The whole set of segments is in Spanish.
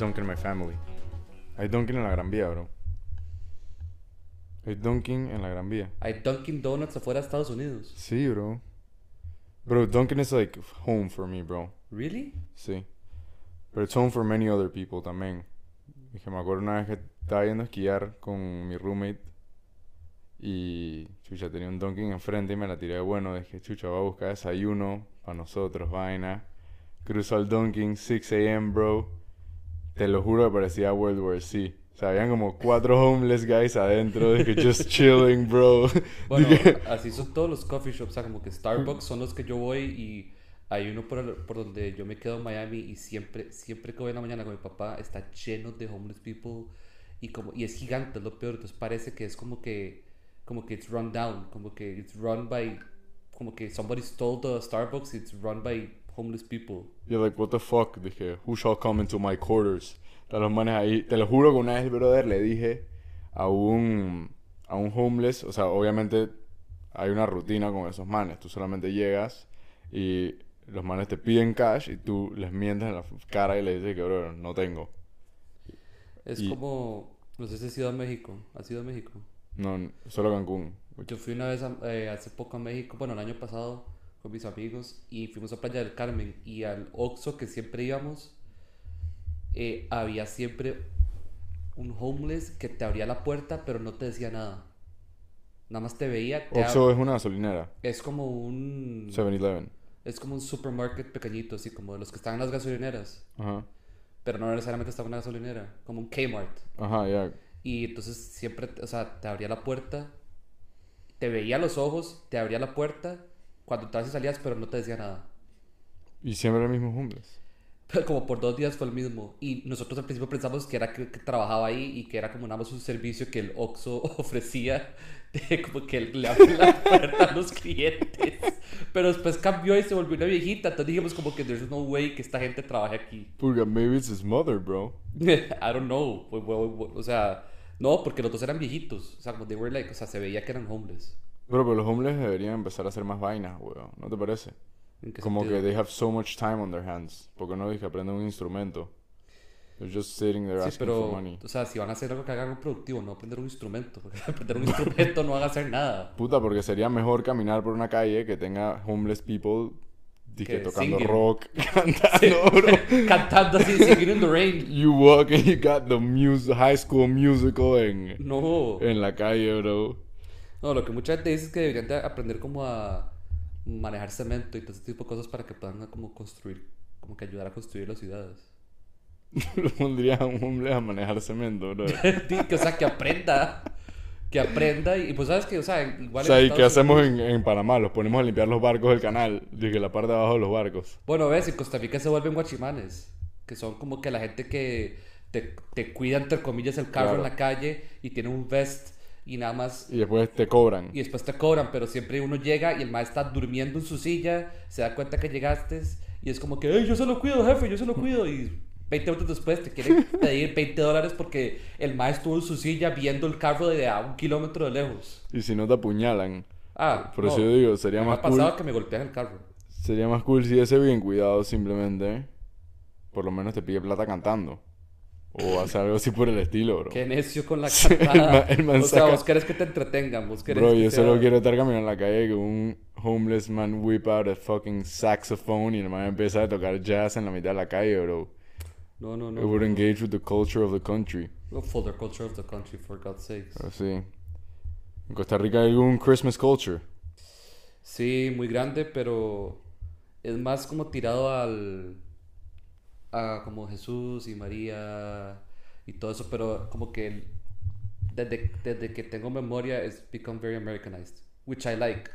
Dunkin' my family. Hay Dunkin' en la Gran Vía, bro. Hay Dunkin' en la Gran Vía. Hay Dunkin' Donuts afuera de Estados Unidos. Sí, bro. Bro, Dunkin' is like home for me, bro. ¿Really? Sí. Pero it's home for many other people también. Dije, me acuerdo una vez que estaba yendo a esquiar con mi roommate y chucha tenía un Dunkin' enfrente y me la tiré de bueno. Dije, chucha, voy a buscar desayuno para nosotros, vaina. Cruzo al Dunkin', 6 a.m., bro. Te lo juro que parecía World War C. O sea, habían como cuatro homeless guys adentro, dije, just chilling, bro. Bueno, así son todos los coffee shops. O sea, como que Starbucks son los que yo voy y hay uno por, el- por donde yo me quedo en Miami y siempre, siempre que voy en la mañana con mi papá está lleno de homeless people y como y es gigante, es lo peor. Entonces parece que es como que como que it's run down, como que it's run by como que somebody stole the Starbucks, it's run by homeless people. You're like, what the fuck? Dije, who shall come into my quarters? Están los manes ahí. Te lo juro que una vez, brother, le dije a un, a un homeless, o sea, obviamente hay una rutina con esos manes. Tú solamente llegas y los manes te piden cash y tú les mientes en la cara y le dices que, bro, no tengo. Es Y- como no sé si has ido a México, ¿has ido a México? No, solo Cancún. Yo fui una vez a- eh, hace poco a México, bueno, el año pasado con mis amigos y fuimos a Playa del Carmen y al Oxxo que siempre íbamos eh, había siempre un homeless que te abría la puerta pero no te decía nada. Nada más te veía. te ab- Oxxo es una gasolinera. es como un 7-Eleven. es como un supermarket pequeñito, así como los que están en las gasolineras, Ajá. pero no necesariamente está en una gasolinera, como un Kmart. Ajá, ya. Y entonces siempre, o sea, te abría la puerta, te veía los ojos, te abría la puerta cuando entrabas y salías, pero no te decía nada. Y siempre el mismo homeless. Pero como por dos días fue el mismo. Y nosotros al principio pensamos que era que, que trabajaba ahí y que era como nada más un servicio que el Oxxo ofrecía, de como que le abría la puerta a los clientes. Pero después cambió y se volvió una viejita. Entonces dijimos como que there's no way que esta gente trabaje aquí. Porque maybe it's his mother, bro. I don't know. O- sea, no, porque los dos eran viejitos. O sea, como they were like, o sea, se veía que eran homeless. Bro, pero los homeless deberían empezar a hacer más vainas, weón. ¿No te parece? ¿En qué Como sentido? que they have so much time on their hands. Porque no dije aprenden un instrumento. They're just sitting there Sí, asking for pero, money. o sea, si van a hacer algo que hagan algo productivo, no aprender un instrumento. Porque aprender un instrumento no van a hacer nada. Puta, porque sería mejor caminar por una calle que tenga homeless people dije, tocando singing. rock, cantando, bro. Cantando así, singing in the rain. You walk and you got the music, high school musical en, No. en la calle, bro. No, lo que mucha gente dice es que deberían de aprender como a manejar cemento y todo ese tipo de cosas para que puedan como construir, como que ayudar a construir las ciudades. Lo pondría a un homeless a manejar cemento, bro. que, o sea, que aprenda. Que aprenda y, y pues sabes que, o sea, igual O sea, ¿y qué hacemos en, en Panamá? Los ponemos a limpiar los barcos del canal. Dije, la parte de abajo de los barcos. Bueno, ves, en Costa Rica se vuelven guachimanes, que son como que la gente que te, te cuida, entre comillas, el carro Claro. en la calle y tiene un vest y nada más. Y después te cobran. Y después te cobran, pero siempre uno llega y el maestro está durmiendo en su silla, se da cuenta que llegaste y es como que, "Ey, yo se lo cuido, jefe, yo se lo cuido. Y 20 minutos después te quieren pedir 20 dólares porque el maestro estuvo en su silla viendo el carro de a un kilómetro de lejos. Y si no te apuñalan. Ah, Por no, eso yo digo, sería me más ha cool. pasado que me golpean el carro. Sería más cool si ese bien cuidado simplemente. Por lo menos te pide plata cantando. O hace algo así por el estilo, bro. Qué necio con la Sí, el cantada. ma- el man o sea, saca- vos querés que te entretengan, vos querés Bro, que yo sea- solo quiero estar caminando en la calle que un homeless man whip out a fucking saxophone y el man empieza a tocar jazz en la mitad de la calle, bro. No, no, no. It would engage with the culture of the country. No, for the culture of the country, for God's sakes. Pero sí. En Costa Rica hay un Christmas culture. Sí, muy grande, pero es más como tirado al... a como Jesús y María y todo eso, pero como que el- desde, desde que tengo memoria es become very Americanized, which I like,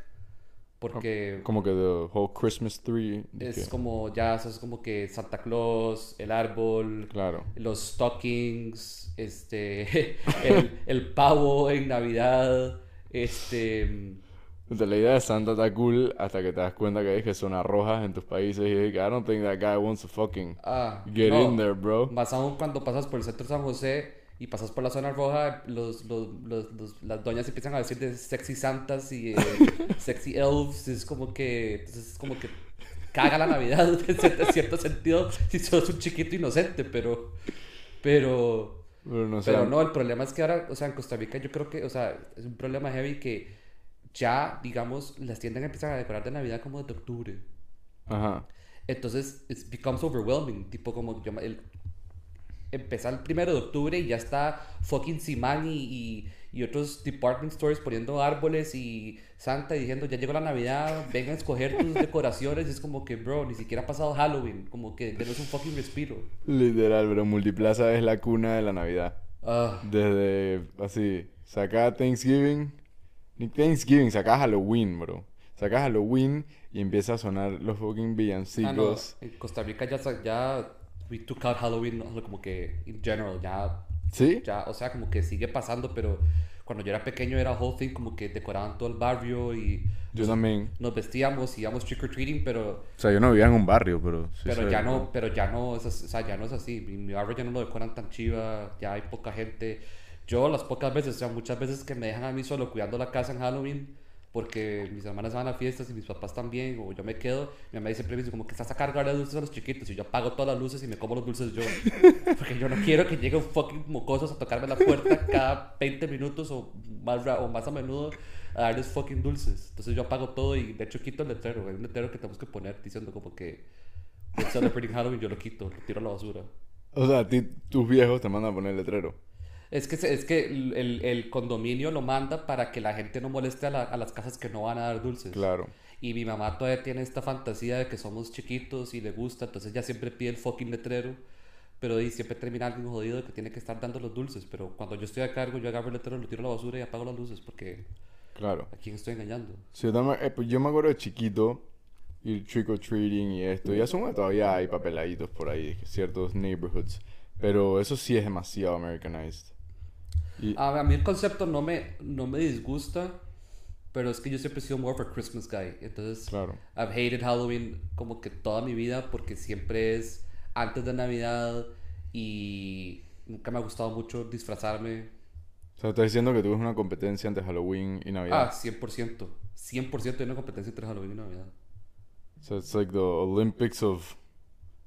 porque Como que the whole Christmas tree. es que- como ya, es como que Santa Claus, el árbol, Claro. los stockings, este, el, el pavo en Navidad, este... Entonces, la idea de Santa está cool hasta que te das cuenta que hay que zonas rojas en tus países y dije, I don't think that guy wants to fucking Ah, get no. in there, bro. Más aún cuando pasas por el centro de San José y pasas por la zona roja, los, los, los, los- las doñas empiezan a decir de sexy santas y eh, sexy elves. Es como que. Entonces es como que. caga la Navidad en cierto, cierto sentido si sos un chiquito inocente, pero... Pero... Pero no sé. Pero no, el problema es que ahora, o sea, en Costa Rica yo creo que, o sea, es un problema heavy que ya, digamos, las tiendas empiezan a decorar de Navidad como de octubre. Ajá. Entonces, it becomes overwhelming. Tipo, como yo, el, empezar el primero de octubre y ya está fucking Simán y, y, y otros department stores poniendo árboles y Santa y diciendo, ya llegó la Navidad, vengan a escoger tus decoraciones. Y es como que, bro, ni siquiera ha pasado Halloween. Como que denos un fucking respiro. Literal, bro. Multiplaza es la cuna de la Navidad. Ah, Desde así, saca Thanksgiving, ni Thanksgiving, saca Halloween, bro. Saca Halloween y empieza a sonar los fucking ah, no, villancicos. en Costa Rica ya, ya we took out Halloween, como que in general, ya ¿Sí? ya, o sea, como que sigue pasando, pero cuando yo era pequeño era whole thing, como que decoraban todo el barrio y Yo también. nos vestíamos y íbamos trick or treating, pero, O sea, yo no vivía en un barrio, pero... sí pero ya no, pero ya no, es, o sea, ya no es así. Mi, mi barrio ya no lo decoran tan chiva, ya hay poca gente. Yo las pocas veces, o sea, muchas veces que me dejan a mí solo cuidando la casa en Halloween, porque mis hermanas van a fiestas y mis papás también, o yo me quedo, mi mamá siempre me dice como que estás a cargar de dulces a los chiquitos, y yo apago todas las luces y me como los dulces yo, porque yo no quiero que lleguen fucking mocosos a tocarme la puerta cada 20 minutos o más, o más a menudo a darles fucking dulces. Entonces yo apago todo y de hecho quito el letrero, hay un letrero que tenemos que poner diciendo como que we're celebrating Halloween, yo lo quito, lo tiro a la basura. O sea, a ti, tus viejos te mandan a poner el letrero. Es que, es que el, el- condominio lo manda para que la gente no moleste a, la- a las casas que no van a dar dulces. Claro. Y mi mamá todavía tiene esta fantasía de que somos chiquitos y le gusta, entonces ya siempre pide el fucking letrero. Pero ahí siempre termina alguien jodido que tiene que estar dando los dulces. Pero cuando yo estoy a cargo, yo agarro el letrero, lo tiro a la basura y apago las luces porque Claro. a quién estoy engañando. Sí, yo, eh, pues yo me acuerdo de chiquito, ir trick or treating y esto. Y asumo que todavía hay papeladitos por ahí, ciertos neighborhoods. Pero eso sí es demasiado Americanized. Y, A, mí el concepto no me, no me disgusta, pero es que yo siempre he sido more of a Christmas guy. Entonces, claro. I've hated Halloween como que toda mi vida porque siempre es antes de Navidad y nunca me ha gustado mucho disfrazarme. O sea, estás diciendo que ves una competencia entre Halloween y Navidad. Ah, 100%. 100% hay una competencia entre Halloween y Navidad. So it's like the Olympics of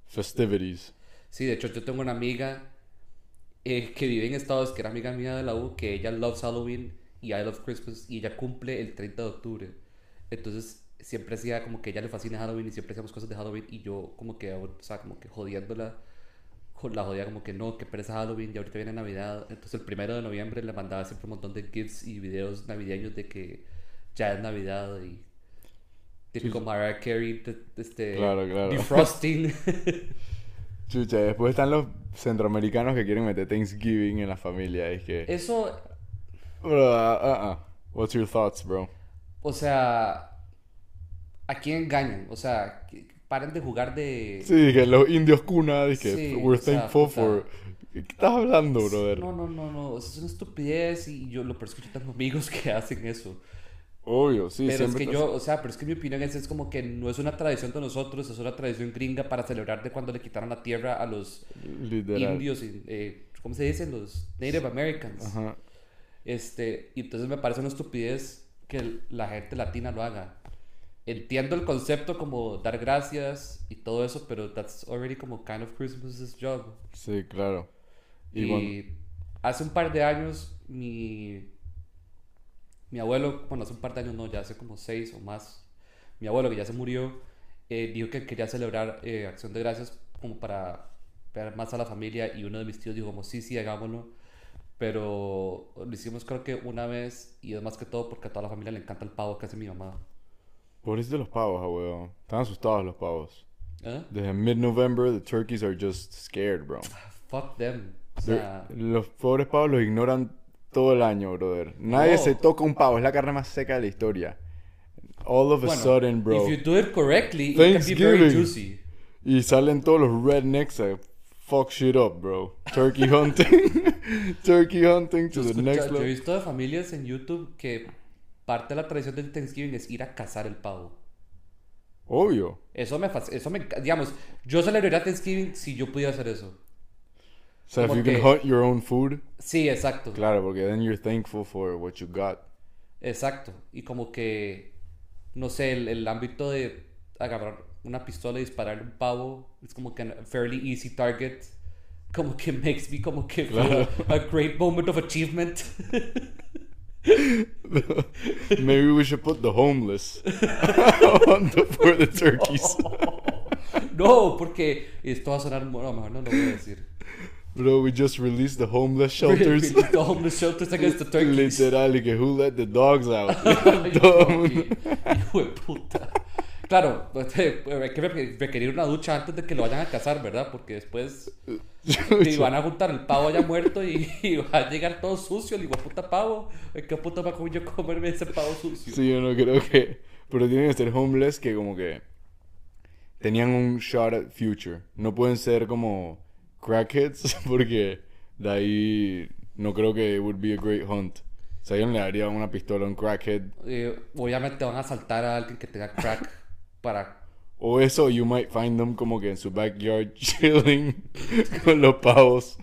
festivities. Sí, de hecho yo tengo una amiga eh, que vive en Estados, que era amiga mía de la U, que ella loves Halloween y I love Christmas y ella cumple el 30 de octubre. Entonces siempre hacía como que ella le fascina Halloween y siempre hacíamos cosas de Halloween y yo como que, o sea, como que jodiéndola, jo- la jodía como que no, que pereza Halloween y ahorita viene Navidad. Entonces el primero de noviembre le mandaba siempre un montón de gifs y videos navideños de que ya es Navidad y típico Mariah Carey, este, Claro, claro. defrosting. Chucha, después están los centroamericanos que quieren meter Thanksgiving en la familia. Es que... Eso ah, ah, ah. What's your thoughts, bro? O sea, ¿a quién engañan? O sea, paren de jugar de... Sí, que los indios cuna, dije, Sí, we're o sea, thankful for... ¿Qué estás hablando, brother? No, no, no, no, o sea, es una estupidez y yo lo que yo tengo amigos que hacen eso. Obvio, sí, pero es que yo, o sea, pero es que mi opinión es, es como que no es una tradición de nosotros, es una tradición gringa para celebrar de cuando le quitaron la tierra a los Literal. indios, eh, ¿cómo se dicen? Los Native Americans. Ajá. Este, y entonces me parece una estupidez que la gente latina lo haga. Entiendo el concepto como dar gracias y todo eso, pero that's already como kind of Christmas's job. Sí, claro. Y, hace un par de años mi mi abuelo, bueno, hace un par de años no, ya hace como seis o más, mi abuelo que ya se murió, eh, dijo que quería celebrar eh, Acción de Gracias como para ver más a la familia y uno de mis tíos dijo como sí, sí, hagámoslo. Pero lo hicimos creo que una vez y es más que todo porque a toda la familia le encanta el pavo que hace mi mamá. Pobrecito los pavos, abuelo. Están asustados los pavos. ¿Eh? Desde mid-November, the turkeys are just scared, bro. Fuck them. O sea, Los pobres pavos los ignoran todo el año, brother. Nadie No. se toca un pavo, es la carne más seca de la historia. All of a bueno, sudden, bro. if you do it correctly, it can be very juicy. Y salen todos los rednecks a fuck shit up, bro. Turkey hunting. Turkey hunting to the escucha- next yo he level. visto de familias en YouTube que parte de la tradición del Thanksgiving es ir a cazar el pavo. Obvio. Eso me eso me digamos, yo celebraría Thanksgiving si yo pudiera hacer eso. O sea, if you can que- hunt your own food, Sí, exacto. claro, porque then you're thankful for what you got. Exacto. Y como que no sé, el, el ámbito de agarrar una pistola y dispararle un pavo. Es como que a fairly easy target. Como que makes me como que feel a, a great moment of achievement. Maybe we should put the homeless on the, for the turkeys. no, porque esto va a sonar... No, mejor no lo voy a decir. Bro, we just released the homeless shelters. The homeless shelters against the turkeys. Literal, y que who let the dogs out. Hijo de puta. Claro, pues, eh, hay que re- requerir una ducha antes de que lo vayan a cazar, ¿verdad? Porque después te van a juntar el pavo ya muerto y, y va a llegar todo sucio, el de puta pavo. ¿Qué puta va a yo comerme ese pavo sucio? Sí, yo no creo que. Pero tienen que ser homeless que como que tenían un shot at future. No pueden ser como crackheads porque de ahí no creo que it would be a great hunt. O sea, yo no le daría una pistola a un crackhead. Eh, obviamente van a saltar a alguien que tenga crack para... O eso, you might find them como que en su backyard chilling con los pavos.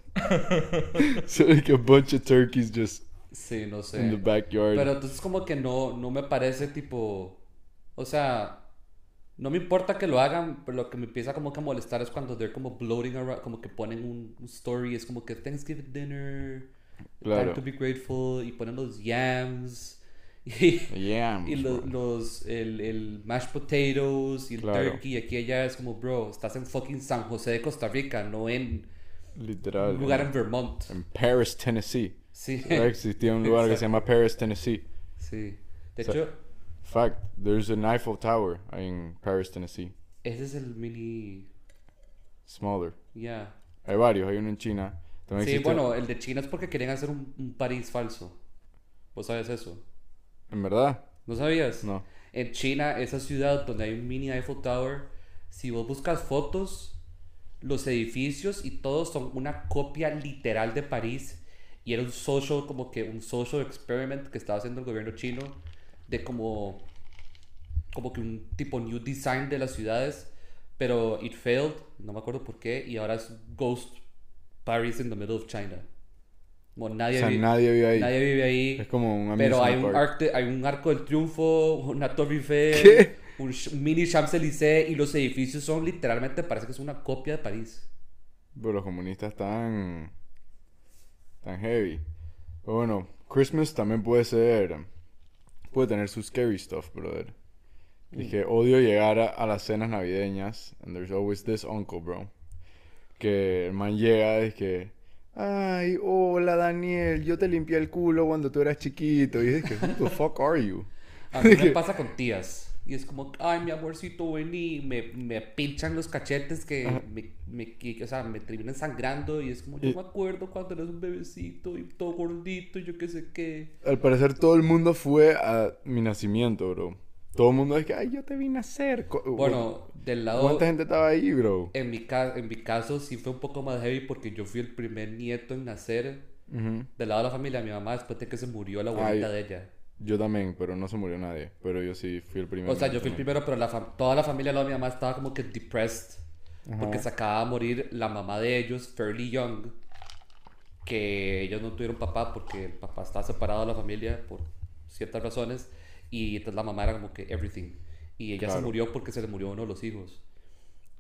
so like a bunch of turkeys just Sí, no sé. in the backyard. Pero entonces como que no, no me parece tipo... O sea, no me importa que lo hagan, pero lo que me empieza como que a molestar es cuando they're como bloating around, como que ponen un, un story, es como que Thanksgiving dinner, Claro. time to be grateful, y ponen los yams, y, Yeah, y lo- los, el, el mashed potatoes, y el Claro. turkey, y aquí y allá es como, bro, estás en fucking San José de Costa Rica, no en literal. un lugar en Vermont. en Paris, Tennessee. Sí, Existía un lugar que se llama Paris, Tennessee. sí. De O sea, hecho, Fact, there's an Eiffel Tower en Paris, Tennessee. ese es el mini... Smaller. Ya. Hay varios, hay uno en China. También Sí, existe- bueno, el de China es porque querían hacer un, un París falso. ¿Vos sabes eso? ¿En verdad? ¿No sabías? No. En China, esa ciudad donde hay un mini Eiffel Tower, si vos buscas fotos, los edificios y todos son una copia literal de París. Y era un social, como que un social experiment que estaba haciendo el gobierno chino de como, como que un tipo new design de las ciudades. Pero it failed, no me acuerdo por qué, y ahora es Ghost Paris in the middle of China. Como nadie, O sea, vi- nadie vive ahí. nadie vive ahí. Es como un Pero hay un, de- hay un arco del triunfo, una torre Eiffel, ¿Qué? un mini Champs-Élysées y los edificios son literalmente, parece que es una copia de París. Pero los comunistas están. tan heavy. Pero bueno, Christmas también puede ser. Puede tener su scary stuff, brother. Dije, odio llegar a, a las cenas navideñas. And there's always this uncle, bro. Que el man llega y es que. Ay, hola Daniel, yo te limpié el culo cuando tú eras chiquito. Y es que, who the fuck are you? A mí me pasa con tías. Y es como, ay, mi amorcito, vení. Me, me pinchan los cachetes que me, me, que- o sea, me terminan sangrando. Y es como, yo Y- me acuerdo cuando eres un bebecito y todo gordito y yo qué sé qué. Al parecer todo el mundo fue a mi nacimiento, bro. Todo el mundo es que, ay, yo te vi nacer. Bueno, del lado... ¿Cuánta gente estaba ahí, bro? En mi, ca- en mi caso sí fue un poco más heavy porque yo fui el primer nieto en nacer Ujú. del lado de la familia de mi mamá después de que se murió la abuelita Ay. de ella. Yo también, pero no se murió nadie. Pero yo sí fui el primero. O sea, yo fui el primero, pero la toda la familia de la mi mamá estaba como que depressed porque se acaba de morir la mamá de ellos, fairly young, que ellos no tuvieron papá porque el papá estaba separado de la familia por ciertas razones y entonces la mamá era como que everything. Y ella se murió porque se le murió uno de los hijos.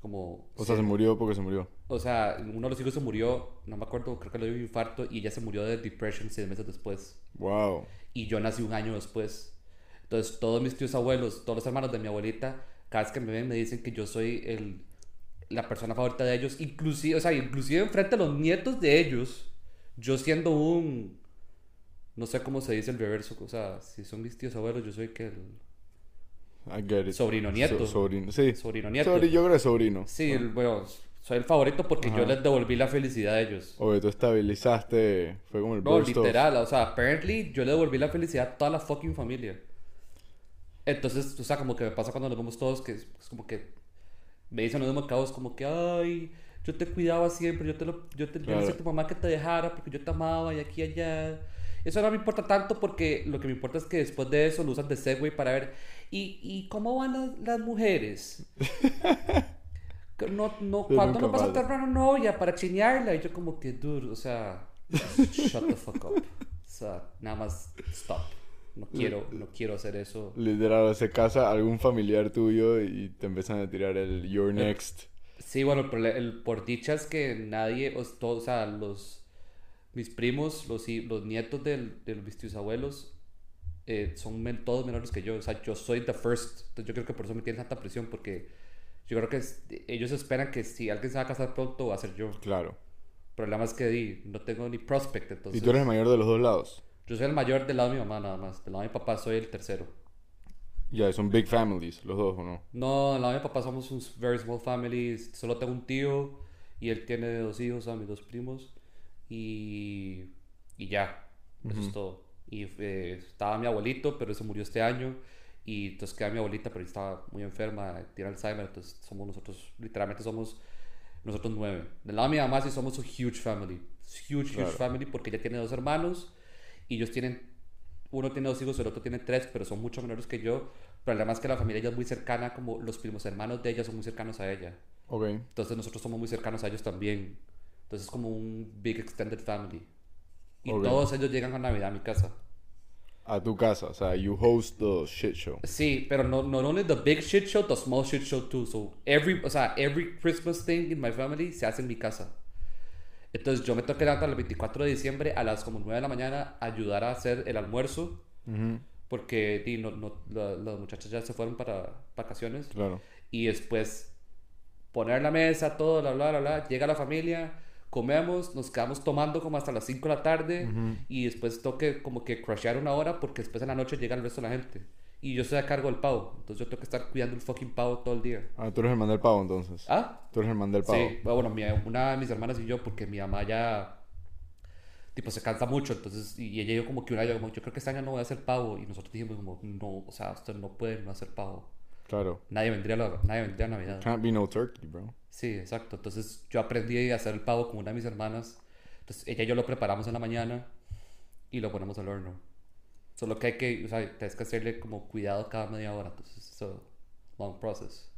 Como O sea, se murió porque se murió. O sea, uno de los hijos se murió, no me acuerdo, creo que le dio un infarto y ella se murió de depression seis meses después. Wow. Y yo nací un año después. Entonces, todos mis tíos abuelos, todos los hermanos de mi abuelita, cada vez que me ven me dicen que yo soy el, la persona favorita de ellos. Inclusive, o sea, inclusive enfrente a los nietos de ellos, yo siendo un... No sé cómo se dice el reverso, o sea, si son mis tíos abuelos, yo soy que el I get it. sobrino nieto. So- sobrino, sí. sobrino nieto. Yo creo que sobrino. Sí, bueno, soy el favorito porque yo les devolví la felicidad a ellos. Oye, tú estabilizaste. Fue como el No, literal, o sea, apparently yo le devolví la felicidad a toda la fucking familia. Entonces, o sea, como que me pasa cuando nos vemos todos, que es, es como que me dicen los cabos, como que, ay, yo te cuidaba siempre, yo te lo, yo te yo Claro. decía a tu mamá que te dejara porque yo te amaba y aquí y allá. Eso no me importa tanto porque lo que me importa es que después de eso lo usan de segue para ver, ¿y, y cómo van las, las mujeres? No, no, ¿Cuándo no vas a falta. tener una novia para chinearla? Y yo como que, dude, o sea, shut the fuck up. O sea, nada más stop. no quiero, no quiero hacer eso. Literal, se casa algún familiar tuyo y te empiezan a tirar el You're next. Sí, bueno, prole- el por dicha es que nadie, o, sea, los, mis primos, los, los nietos del- de mis tíos abuelos, eh, son men- todos menores que yo. O sea, yo soy the first. Entonces yo creo que por eso me tienen tanta presión, porque yo creo que es- ellos esperan que si alguien se va a casar pronto, va a ser yo. Claro. El problema es que di, no tengo ni prospect, entonces... ¿Y tú eres el mayor de los dos lados? Yo soy el mayor del lado de mi mamá nada más. Del lado de mi papá soy el tercero. Ya, son big families, los dos, ¿o no? No, del lado de mi papá somos un very small family. Solo tengo un tío y él tiene dos hijos, a mis dos primos. Y, y ya, eso es todo. Y eh, estaba mi abuelito, pero se murió este año. Y entonces queda mi abuelita, pero estaba muy enferma, tiene Alzheimer. Entonces somos nosotros, literalmente somos nosotros nueve. Del lado de mi mamá sí somos un huge family. Huge, huge Claro. family porque ella tiene dos hermanos y ellos tienen, uno tiene dos hijos, el otro tiene tres, pero son mucho menores que yo. Pero además que la familia ella es muy cercana, como los primos hermanos de ella son muy cercanos a ella. Ok. Entonces nosotros somos muy cercanos a ellos también. Entonces es como un big extended family. Y Ok. todos ellos llegan a Navidad a mi casa. A tu casa, o sea, you host the shit show. Sí, pero no not only the big shit show, the small shit show too. So every, o sea, every Christmas thing in my family se hace en mi casa. Entonces yo me tengo que levantar el 24 de diciembre a las como 9 de la mañana a ayudar a hacer el almuerzo porque di, no, no, la- las muchachas ya se fueron para vacaciones Claro. y después poner la mesa, todo, bla, bla, bla, bla. Llega la familia, comemos, nos quedamos tomando como hasta las 5 de la tarde y después toque como que crashear una hora porque después en la noche llega el resto de la gente. Y yo estoy a cargo del pavo, entonces yo tengo que estar cuidando el fucking pavo todo el día. Ah, tú eres el man del pavo entonces. ¿Ah? Tú eres el man del pavo. Sí, bueno, mi- una de mis hermanas y yo, porque mi mamá ya, tipo, se cansa mucho, entonces, y ella dijo como que una yo, como, yo creo que este año no voy a hacer pavo, y nosotros dijimos como, no, o sea, usted no puede no hacer pavo. Claro. Nadie vendría a, la- nadie vendría a Navidad. Can't be no turkey, bro. Sí, exacto. Entonces yo aprendí a hacer el pavo con una de mis hermanas. Entonces ella y yo lo preparamos en la mañana y lo ponemos al horno. Solo que hay que, o sea, tienes que hacerle como cuidado cada media hora. Entonces es a long process.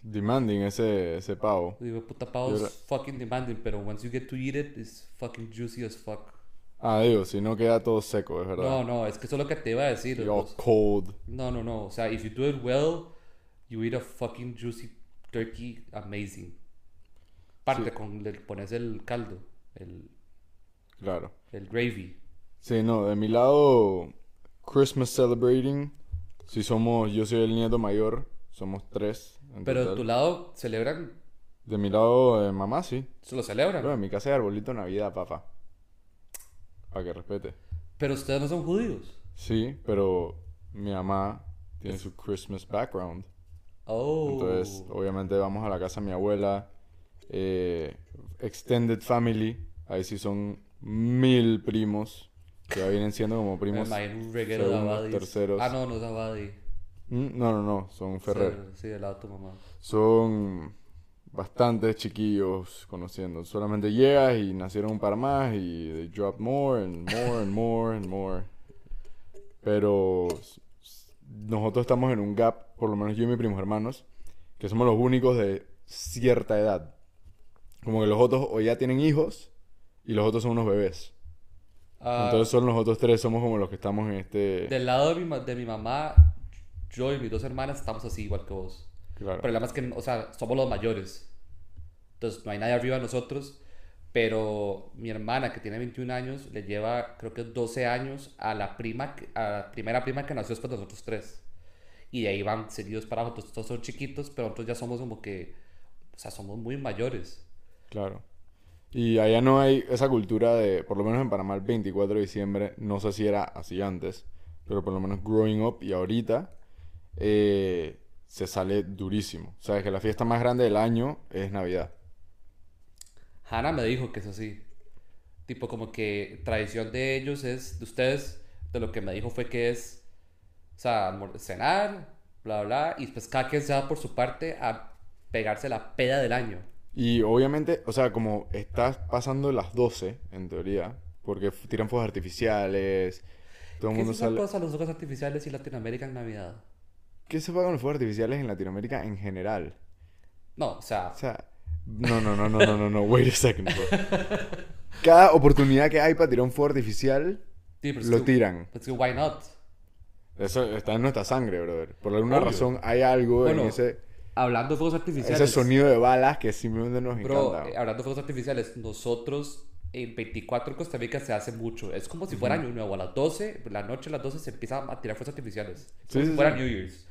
Demanding ese, ese pavo. Digo, puta pavo es fucking demanding, pero once you get to eat it, it's fucking juicy as fuck. Ah, digo, si no queda todo seco, es verdad. No, no, es que eso es lo que te iba a decir. Y all los- cold. No, no, no. O sea, if you do it well, you eat a fucking juicy turkey amazing. Parte Sí. con, le pones el caldo, el, Claro. el gravy. Sí, no, de mi lado, Christmas celebrating. Si somos, yo soy el nieto mayor, somos tres. Pero de tu lado, ¿celebran? De mi lado, mamá, sí. ¿Se lo celebran? Pero en mi casa hay arbolito de Navidad, papá. Para que respete. Pero ustedes no son judíos. Sí, pero mi mamá tiene su Christmas background. Oh. Entonces, obviamente vamos a la casa de mi abuela. eh, extended family. Ahí sí son mil primos. Que ya vienen siendo como Me primos. imagino un reguero de segundos, abadis. terceros. Ah, no, no es abadi. Mm, No, no, no, son Ferrer. Sí, sí, del lado de tu mamá. Son bastantes chiquillos conociendo. Solamente llegas y nacieron un par más y they drop more and more and more and more. Pero nosotros estamos en un gap, por lo menos yo y mis primos hermanos, que somos los únicos de cierta edad. Como que los otros o ya tienen hijos y los otros son unos bebés. Ah, Entonces son los otros tres, somos como los que estamos en este... Del lado de mi, de mi mamá, yo y mis dos hermanas estamos así igual que vos. Claro. El problema es que, o sea, somos los mayores. Entonces, no hay nadie arriba de nosotros. Pero mi hermana, que tiene 21 años, le lleva, creo que 12 años a la prima, a la primera prima que nació después de nosotros tres. Y de ahí van seguidos para. Entonces, todos son chiquitos, pero nosotros ya somos como que, o sea, somos muy mayores. Claro. Y allá no hay esa cultura de, por lo menos en Panamá el 24 de diciembre, no sé si era así antes, pero por lo menos growing up y ahorita eh, se sale durísimo. Sabes que la fiesta más grande del año es Navidad. Hannah me dijo que es así. Tipo, como que tradición de ellos es, de ustedes, de lo que me dijo fue que es, o sea, cenar, bla, bla, y después cada quien se va por su parte a pegarse la peda del año. Y obviamente, o sea, como estás pasando las 12, en teoría, porque tiran fuegos artificiales, todo el ¿Qué mundo sale... cosa, los fuegos artificiales y Latinoamérica en Navidad? ¿Qué se pagan los fuegos artificiales en Latinoamérica en general? No, o sea, O sea, no, no, no, no, no, no, no, wait a second, bro. Cada oportunidad que hay para tirar un fuego artificial, sí, pero lo que- tiran. Es que, why not? Eso está en nuestra sangre, brother. Por alguna Obvio. razón hay algo Bueno, en ese, Hablando de fuegos artificiales. ese sonido de balas que simplemente nos Bro, encanta. eh, hablando de fuegos artificiales, nosotros en 24 en Costa Rica se hace mucho. Es como si fuera Año Nuevo. A las 12, la noche a las 12 se empiezan a tirar fuegos artificiales. Sí, Como sí, si fuera sí. New Year's.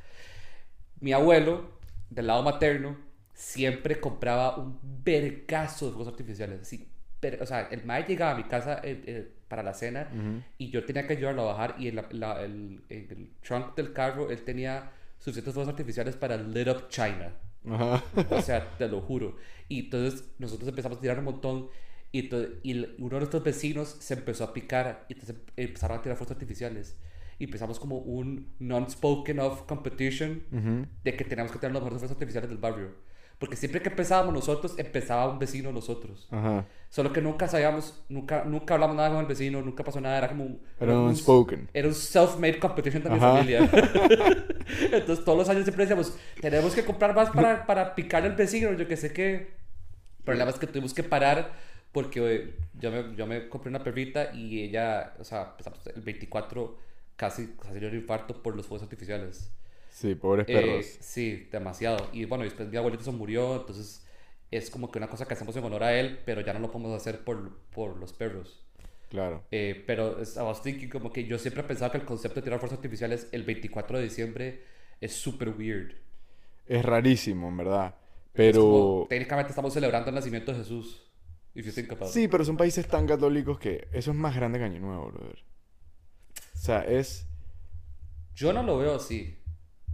Mi abuelo, del lado materno, siempre compraba un vergazo de fuegos artificiales. Así, pero, o sea, el mae llegaba a mi casa eh, eh, para la cena y yo tenía que ayudarlo a bajar y en, la- la- el, en el trunk del carro él tenía suficientes fuegos artificiales para lit up China. O sea, te lo juro. Y entonces nosotros empezamos a tirar un montón. Y, to- y uno de nuestros vecinos se empezó a picar. Y entonces empezaron a tirar fuegos artificiales. Y empezamos como un non-spoken of competition de que teníamos que tirar los mejores fuegos artificiales del barrio. Porque siempre que empezábamos nosotros, empezaba un vecino nosotros. Ajá. Solo que nunca sabíamos, nunca, nunca hablamos nada con el vecino, nunca pasó nada. Era como un. Era un- unspoken. Era un self-made competition de mi Ajá. familia. Entonces todos los años siempre decíamos, tenemos que comprar más para, para picarle al vecino, yo que sé qué. El problema es que tuvimos que parar porque eh, yo me, yo me compré una perrita y ella, o sea, el 24 casi casi dio un infarto por los fuegos artificiales. Sí, pobres Eh, perros. sí, demasiado. Y bueno, después mi abuelito se murió, entonces es como que una cosa que hacemos en honor a él, pero ya no lo podemos hacer por, por los perros. Claro. Eh, pero es- I was thinking como que yo siempre he pensado que el concepto de tirar fuerzas artificiales el 24 de diciembre es súper weird. Es rarísimo, en verdad. Es como, Pero... técnicamente estamos celebrando el nacimiento de Jesús. Sí, pero son países tan católicos que eso es más grande que Año Nuevo, brother. O sea, es... Yo no lo veo así.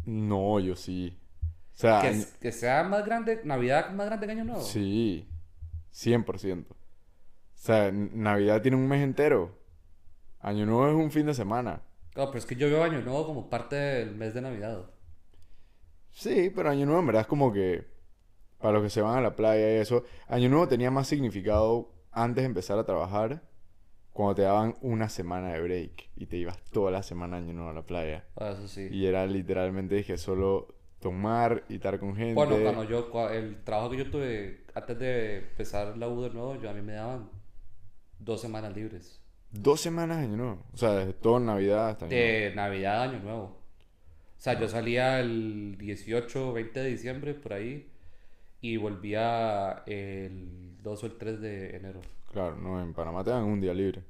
No, yo sí. O sea, Que, año- que sea más grande, Navidad más grande que Año Nuevo. sí. 100%. O sea, Navidad tiene un mes entero. Año Nuevo es un fin de semana. No, pero es que yo veo Año Nuevo como parte del mes de Navidad. Sí, pero Año Nuevo en verdad es como que para los que se van a la playa y eso, Año Nuevo tenía más significado antes de empezar a trabajar, cuando te daban una semana de break y te ibas toda la semana Año Nuevo a la playa. Ah, Eso sí. Y era literalmente dije solo tomar y estar con gente. Bueno, cuando yo, el trabajo que yo tuve antes de empezar la U de nuevo, yo a mí me daban dos semanas libres. Dos semanas de Año Nuevo. O sea, desde todo Navidad hasta Año Nuevo. De Navidad a Año Nuevo. O sea, yo salía el 18, 20 de diciembre por ahí y volvía el 2 o el 3 de enero. Claro, no, en Panamá te dan un día libre.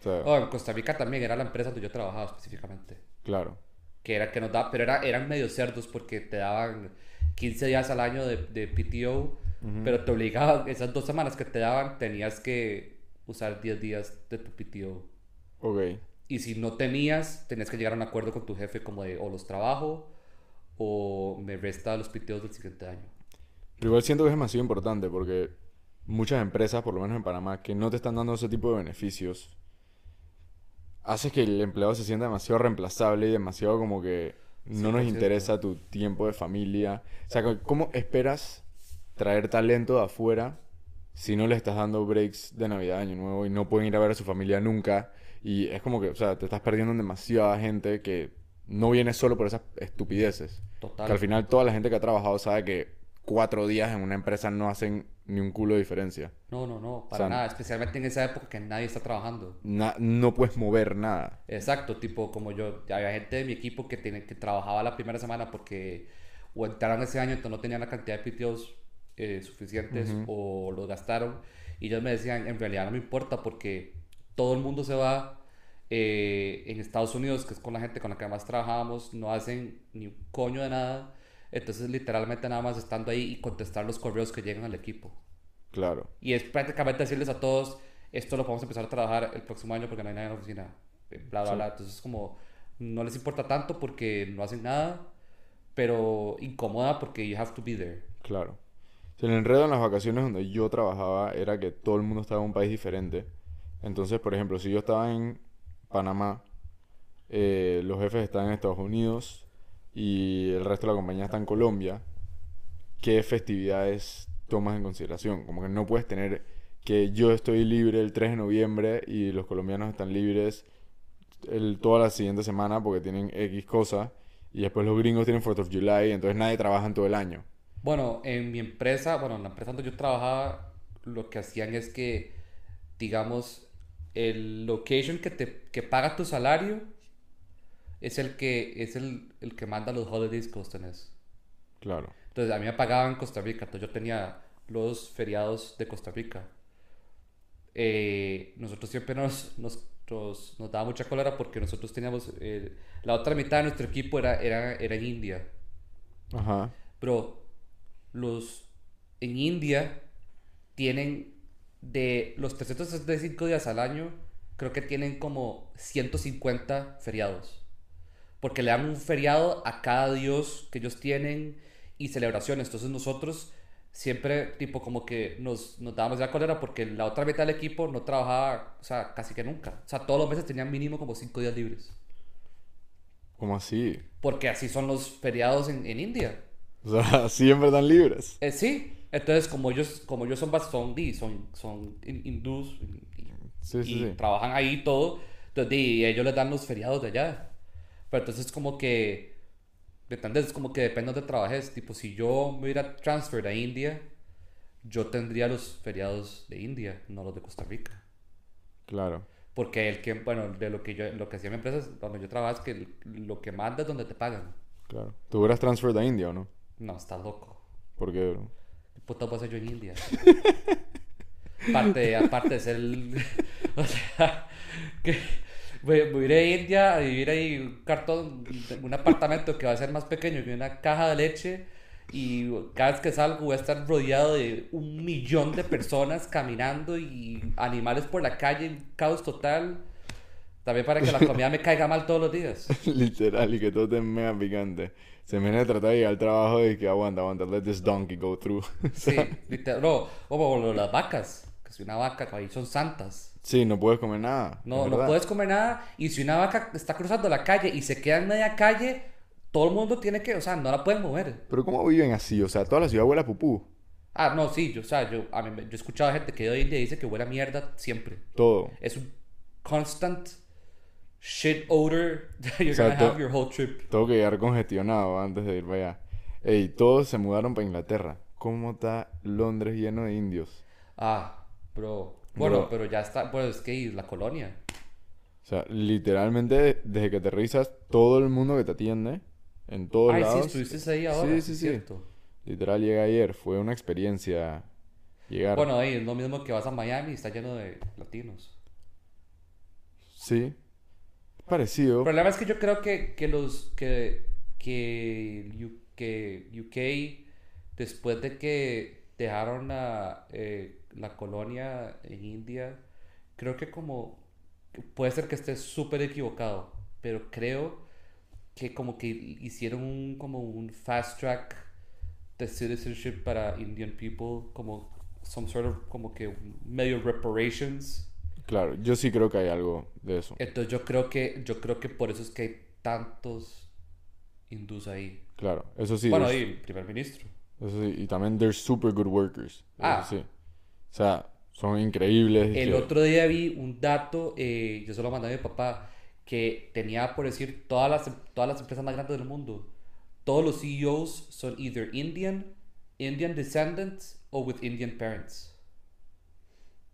O sea, Oh, en Costa Rica también era la empresa donde yo trabajaba específicamente. claro. Que era que nos da, pero era, eran medio cerdos porque te daban 15 días al año de, de PTO, pero te obligaban, esas dos semanas que te daban, tenías que usar 10 días de tu PTO. Ok. Y si no tenías, tenías que llegar a un acuerdo con tu jefe como de o los trabajo o me resta los PTOs del siguiente año. Pero igual siento que es demasiado importante porque muchas empresas, por lo menos en Panamá, que no te están dando ese tipo de beneficios, hace que el empleado se sienta demasiado reemplazable y demasiado como que no nos 100%. interesa tu tiempo de familia. O sea, ¿cómo esperas traer talento de afuera si no le estás dando breaks de Navidad, Año Nuevo y no pueden ir a ver a su familia nunca? Y es como que, o sea, te estás perdiendo en demasiada gente que no viene solo por esas estupideces. Total. Que al final toda la gente que ha trabajado sabe que cuatro días en una empresa no hacen ni un culo de diferencia. No, no, no, para O sea, nada. Especialmente en esa época que nadie está trabajando. Na- no puedes mover nada. Exacto, tipo como yo. Había gente de mi equipo que, tiene, que trabajaba la primera semana porque o entraron ese año, entonces no tenían la cantidad de PTOs eh, suficientes o los gastaron. Y ellos me decían, en realidad no me importa porque todo el mundo se va. eh, en Estados Unidos, que es con la gente con la que más trabajábamos, no hacen ni un coño de nada. Entonces, literalmente nada más estando ahí y contestar los correos que llegan al equipo. Claro. Y es prácticamente decirles a todos, esto lo podemos empezar a trabajar el próximo año porque no hay nadie en la oficina. eh, Bla, bla, Sí. bla. Entonces, como no les importa tanto porque no hacen nada, pero incomoda porque you have to be there. Claro. El enredo en las vacaciones donde yo trabajaba era que todo el mundo estaba en un país diferente. Entonces, por ejemplo, si yo estaba en Panamá, eh, los jefes están en Estados Unidos y el resto de la compañía está en Colombia, ¿qué festividades tomas en consideración? Como que no puedes tener que yo estoy libre el 3 de noviembre y los colombianos están libres el, toda la siguiente semana porque tienen X cosas y después los gringos tienen 4th of July, entonces nadie trabaja en todo el año. Bueno, en mi empresa, bueno, en la empresa donde yo trabajaba, lo que hacían es que, digamos, el location que te que paga tu salario es el que, es el, el que manda los holidays que vos tenés. Claro. Entonces, a mí me pagaban Costa Rica. Entonces, yo tenía los feriados de Costa Rica. Eh, nosotros siempre nos, nos, nos, nos daba mucha cólera porque nosotros teníamos... eh, la otra mitad de nuestro equipo era, era, era en India. Ajá. Pero los en India tienen de los 365 días al año, creo que tienen como 150 feriados. Porque le dan un feriado a cada dios que ellos tienen y celebraciones. Entonces nosotros siempre tipo como que nos, nos dábamos la cólera porque la otra mitad del equipo no trabajaba, o sea, casi que nunca. O sea, todos los meses tenían mínimo como 5 días libres. ¿Cómo así? Porque así son los feriados en, en India. O sea, siempre están libres. Eh, sí, entonces como ellos, como ellos son, son, son, son hin- hindús y, Sí, sí, y sí. trabajan ahí y todo, entonces di, ellos les dan los feriados de allá. Pero entonces como que, ¿me entiendes? Es como que depende de donde trabajes. Tipo, si yo me hubiera transferred a India, yo tendría los feriados de India, no los de Costa Rica. Claro. Porque el que, bueno, de lo que yo, lo que hacía mi empresa, es donde yo trabajo, es que lo que manda es donde te pagan. Claro. ¿Tú hubieras transferred a India o no? No, está loco. ¿Por qué, bro? ¿Qué puta voy a hacer yo en India? aparte, aparte de ser el... o sea, que me, me iré a India a vivir ahí un cartón, un apartamento que va a ser más pequeño que una caja de leche y cada vez que salgo voy a estar rodeado de un millón de personas caminando y animales por la calle, caos total. También para que la comida me caiga mal todos los días. Literal, y que todo esté mega picante. Se me viene a tratar de llegar al trabajo y que aguanta, aguanta, let this donkey go through. Sí, literal. No, como las vacas, que si una vaca, ahí son santas. Sí, no puedes comer nada. No, no puedes comer nada. Y si una vaca está cruzando la calle y se queda en media calle, todo el mundo tiene que, o sea, no la pueden mover. Pero ¿cómo viven así? O sea, toda la ciudad huele a pupú. Ah, no, sí, yo, o sea, yo, a mí yo he escuchado gente que hoy en día dice que huele a mierda siempre. Todo. Es un constant shit odor that you're gonna Exacto. have your whole trip. Tengo que llegar congestionado antes de ir para allá. Ey, todos se mudaron para Inglaterra. ¿Cómo está Londres lleno de indios? Ah, bro. Bueno, Bro. pero ya está, pues es que la colonia. O sea, literalmente, desde que te revisas, todo el mundo que te atiende, en todos Ay, sí, lados. estuviste ahí ahora. Sí, sí, sí. ¿cierto? Literal, llegué ayer. Fue una experiencia llegar. Bueno, ahí es lo mismo que vas a Miami y está lleno de latinos. Sí. Parecido. El problema es que yo creo que, que los que, que, que UK después de que dejaron la, eh, la colonia en India, creo que como puede ser que esté súper equivocado, pero creo que como que hicieron un, como un fast track de citizenship para Indian people, como some sort of como que medio reparations. Claro, yo sí creo que hay algo de eso. Entonces yo creo que yo creo que por eso es que hay tantos hindús ahí. Claro, eso sí. bueno, es- y el primer ministro. Eso sí. Y también they're super good workers. Ah. sí. O sea, son increíbles. El otro día vi un dato, eh, yo se lo mandé a mi papá, que tenía por decir todas las, todas las empresas más grandes del mundo. Todos los CEOs son either Indian, Indian descendants o with Indian parents.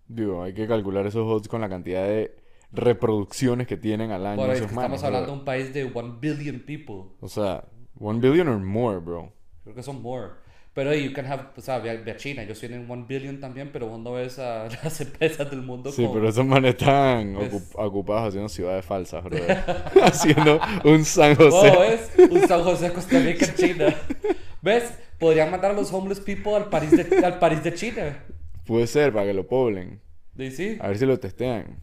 Digo, hay que calcular esos odds con la cantidad de reproducciones que tienen al año. Eso esos estamos manes, hablando de un país de 1 billion people. O sea, one billion or more, bro. Creo que son more. Pero you can have, o sea, ve a, ve a China, ellos tienen 1 billion también, pero vos no ves a las empresas del mundo Sí, como... pero esos manes están Es- ocup- ocupados haciendo ciudades falsas, bro. haciendo un San José. Oh, ¿ves? Un San José, Costa Rica, en China. ¿Ves? Podrían mandar a los homeless people al París de, al París de China. Puede ser, para que lo poblen. ¿Sí? Sí. A ver si lo testean.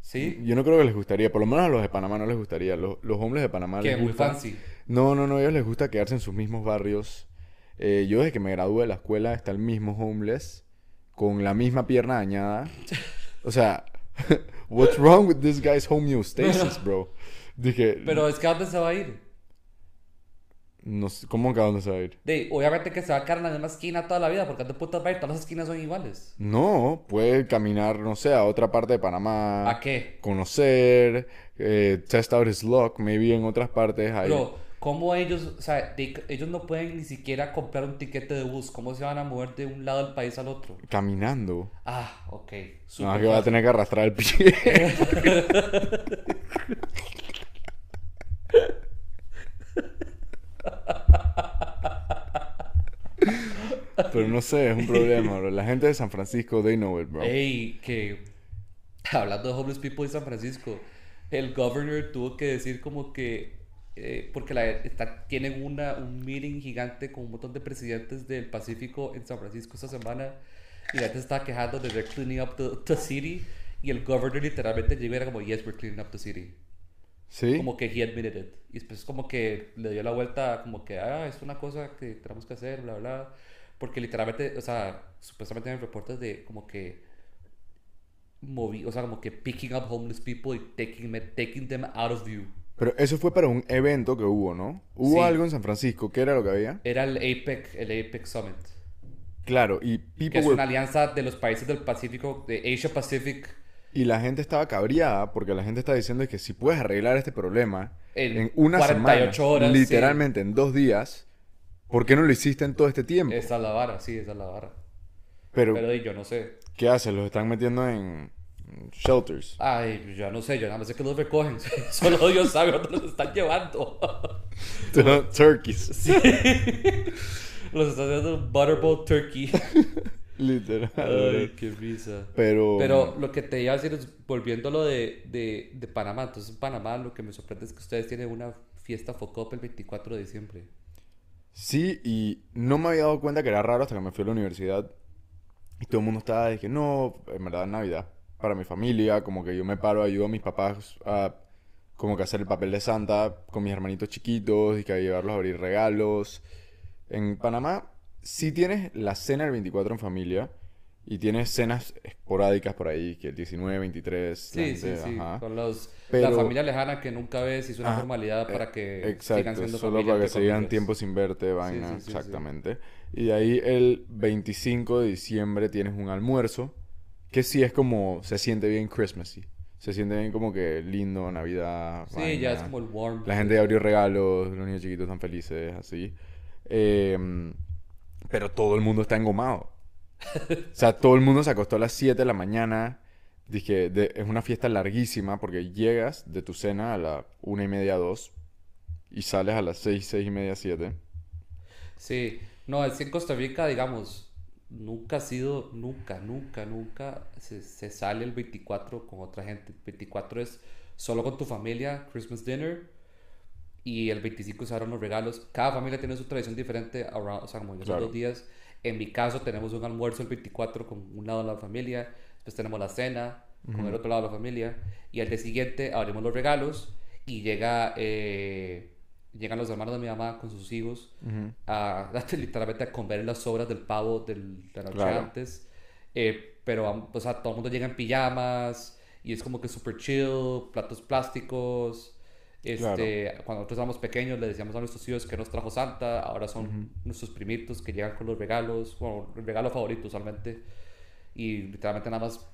¿Sí? Yo no creo que les gustaría, por lo menos a los de Panamá no les gustaría. Los, los hombres de Panamá Que les muy gusta. fancy. No, no, no, a ellos les gusta quedarse en sus mismos barrios. Eh, yo desde que me gradué de la escuela está el mismo homeless con la misma pierna dañada. O sea, what's wrong with this guy's homeostasis, bro? Dije, Pero es que ¿a dónde se va a ir? no sé, ¿cómo que a dónde se va a ir? De, obviamente que se va a quedar en la misma esquina toda la vida, porque ¿dónde putas va a ir? Todas las esquinas son iguales. No, puede caminar, no sé, a otra parte de Panamá. ¿A qué? Conocer, eh, test out his luck, maybe en otras partes. Ahí. Pero, ¿Cómo ellos, ellos no pueden ni siquiera comprar un tiquete de bus? ¿Cómo se van a mover de un lado del país al otro? Caminando. Ah, ok. Super no, que va a tener que arrastrar el pie. Pero no sé, es un problema, bro. La gente de San Francisco, they know it, bro. Ey, que hablando de homeless people de San Francisco, el governor tuvo que decir como que eh, porque la, está, tienen una, un meeting gigante con un montón de presidentes del Pacífico en San Francisco esta semana. Y la gente estaba quejando de they're cleaning up the, the city. Y el governor literalmente llegó y era como yes we're cleaning up the city. ¿Sí? como que he admitted it. Y después como que le dio la vuelta como que ah es una cosa que tenemos que hacer bla bla. Porque literalmente o sea supuestamente hay reportes de como que moví o sea como que picking up homeless people y taking, taking them out of view Pero eso fue para un evento que hubo, ¿no? Hubo Sí. algo en San Francisco. ¿Qué era lo que había? era el APEC el APEC Summit Claro, y que people es were- una alianza de los países del Pacífico de Asia Pacific y la gente estaba cabreada porque la gente está diciendo que si puedes arreglar este problema En en, una 48 semana, horas, literalmente en dos días, ¿por qué no lo hiciste en todo este tiempo? esa es la vara sí esa es la vara Pero, pero yo no sé ¿qué hacen? Los están metiendo en shelters. Ay, yo no sé, yo nada más sé que los recogen. Solo Dios sabe dónde los están llevando. Turkeys. los están haciendo butterball turkey. Literal. Ay, qué risa. Pero, Pero lo que te iba a decir es, volviendo a lo de, de, de Panamá. Entonces, en Panamá lo que me sorprende es que ustedes tienen una fiesta Focop el 24 de diciembre. sí, y no me había dado cuenta que era raro hasta que me fui a la universidad. Y todo el mundo estaba que no, en verdad es Navidad. Para mi familia, como que yo me paro, ayudo a mis papás a como que hacer el papel de Santa con mis hermanitos chiquitos y que a llevarlos a abrir regalos. En Panamá sí tienes la cena el 24 en familia y tienes cenas esporádicas por ahí, que el 19, 23, la Sí, sí, gente- sí. ajá. Con los, Pero- la familia lejana que nunca ves y es una Ajá, formalidad eh, para que sigan Exacto, siendo solo familia, para que sigan comillas. tiempo sin verte, vaina, sí, sí, sí. exactamente. Y de ahí el 25 de diciembre tienes un almuerzo que sí es como, se siente bien Christmassy. Se siente bien como que lindo, Navidad, Sí, vaina. ya es como el warm. La gente abrió regalos, los niños chiquitos están felices, así. Em, pero todo el mundo está engomado. O sea, todo el mundo se acostó a las 7 de la mañana. Dije, de- es una fiesta larguísima porque llegas de tu cena a la una y media, dos y sales a las 6, 6 y media, 7. Sí, no, es que en Costa Rica, digamos, nunca ha sido, nunca, nunca, nunca se, se sale el 24 con otra gente. El 24 es solo con tu familia, Christmas dinner, y el 25 se abren los regalos. Cada familia tiene su tradición diferente, around- o sea, como en esos Claro. dos días. En mi caso, tenemos un almuerzo el 24 con un lado de la familia, después tenemos la cena con el otro lado de la familia, y al día siguiente abrimos los regalos y llega, eh, llegan los hermanos de mi mamá con sus hijos a literalmente a comer las sobras del pavo del, de la noche Claro. antes. Eh, pero, o sea, todo el mundo llega en pijamas y es como que super chill, platos plásticos. Este, Cuando nosotros éramos pequeños le decíamos a nuestros hijos que nos trajo Santa, ahora son nuestros primitos que llegan con los regalos, bueno, el regalo favorito usualmente. Y literalmente nada más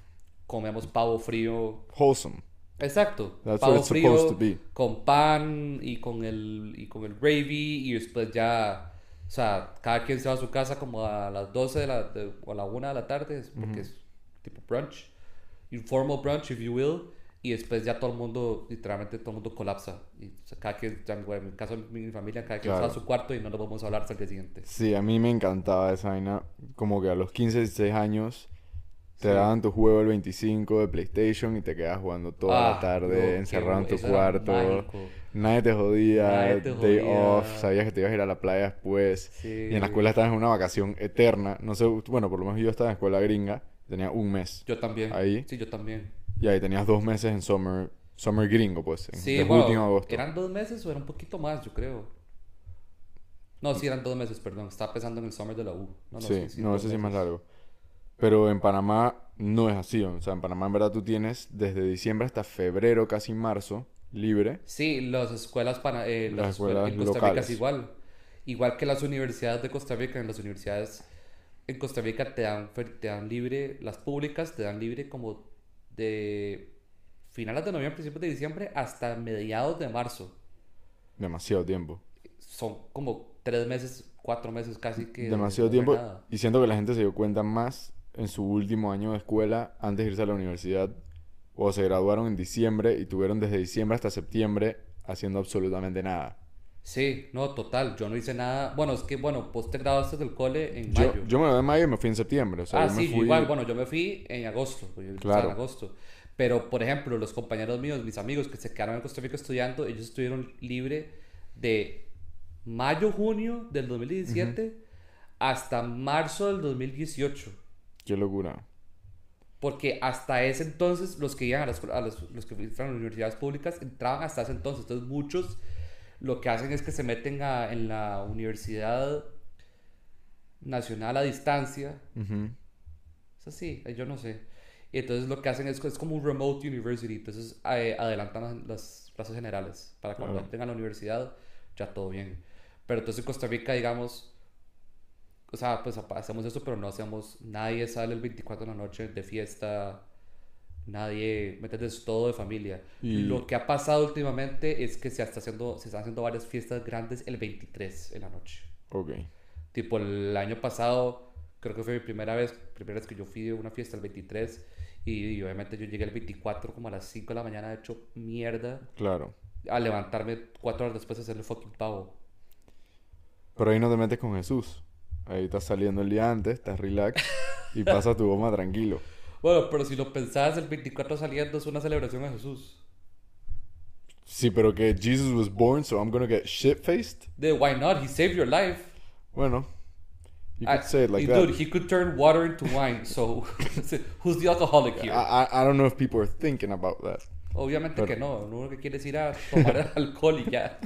comemos pavo frío Wholesome. Exacto. That's Pavo what it's frío supposed to be. con pan y con el y con el gravy y después ya, o sea, cada quien se va a su casa como a las 12 de la de- o a la 1 de la tarde, porque es tipo brunch, informal brunch if you will, y después ya todo el mundo, literalmente todo el mundo colapsa. Y, o sea, cada quien, en mi caso, mi familia, cada quien se va a Claro. su cuarto y no nos vamos a hablar hasta el día siguiente. Sí, a mí me encantaba esa vaina. Como que a los 15, 16 años te Sí. daban tu juego el 25 de PlayStation y te quedabas jugando toda Ah, la tarde no, qué encerrado en tu cuarto. Nadie te jodía, Nadie te day off, sabías que te ibas a ir a la playa después. Sí. Y en la escuela estabas en una vacación eterna. No sé, bueno, por lo menos yo estaba en escuela gringa, tenía un mes. Yo también. Ahí. Sí, yo también. Y ahí tenías dos meses en summer, summer gringo, pues, en, Sí, a agosto. ¿eran dos meses o era un poquito más, yo creo? No, sí, eran dos meses, perdón. Estaba pensando en el summer de la U. No, no, sí, no, dos ese sí es más largo. Pero en Panamá no es así. O sea, en Panamá en verdad tú tienes desde diciembre hasta febrero, casi marzo, libre. Sí, las escuelas, pana, eh, Las las escuelas escuelas en Costa Rica es igual. Igual que las universidades de Costa Rica. En las universidades en Costa Rica te dan, te dan libre, las públicas te dan libre como de finales de noviembre, principios de diciembre hasta mediados de marzo. Demasiado tiempo. Son como tres meses, cuatro meses casi que... Demasiado no tiempo. nada. Y siento que la gente se dio cuenta más en su último año de escuela antes de irse a la universidad. O se graduaron en diciembre y tuvieron desde diciembre hasta septiembre haciendo absolutamente nada. Sí, no, total. Yo no hice nada. Bueno, es que, bueno, vos te graduaste del cole en Yo, mayo. yo me voy de mayo y me fui en septiembre. O sea, ah, yo me sí, yo fui- igual. Bueno, yo me fui en agosto. Yo Claro. en agosto. Pero, por ejemplo, los compañeros míos, mis amigos que se quedaron en Costa Rica estudiando, ellos estuvieron libre de mayo, junio del 2017 hasta marzo del 2018. Qué locura. Porque hasta ese entonces, los que iban a las, a las- los que fueron a las universidades públicas entraban hasta ese entonces. Entonces, muchos lo que hacen es que se meten a- en la Universidad Nacional a Distancia. Ujú. Es así, eh, yo no sé. Y entonces lo que hacen es, es como un remote university. Entonces eh, adelantan las, las clases generales para cuando Claro. entren a la universidad, ya todo bien. Pero entonces en Costa Rica, digamos, o sea, pues hacemos eso, pero no hacemos, nadie sale el 24 de la noche de fiesta, nadie, ¿me entiendes? Todo de familia. Y- Lo que ha pasado últimamente es que se, está haciendo, se están haciendo varias fiestas grandes el 23 en la noche. Ok. Tipo, el año pasado, creo que fue mi primera vez, primera vez que yo fui a una fiesta el 23 y, y obviamente yo llegué el 24 como a las 5 de la mañana hecho mierda Claro. a levantarme 4 horas después a hacer el fucking pavo. Pero ahí no te metes con Jesús. Ahí estás saliendo el día antes, estás relax y pasa tu goma tranquilo. Bueno, pero si lo pensabas, el 24 saliendo es una celebración a Jesús. Sí, pero que Jesus was born, so I'm gonna get shit-faced. De why not? He saved your life. Bueno, you could I- say it like that. Dude, he could turn water into wine, so who's the alcoholic here? I, I, I don't know if people are thinking about that. Obviamente pero- que no, lo único que quiere es ir a tomar alcohol y ya.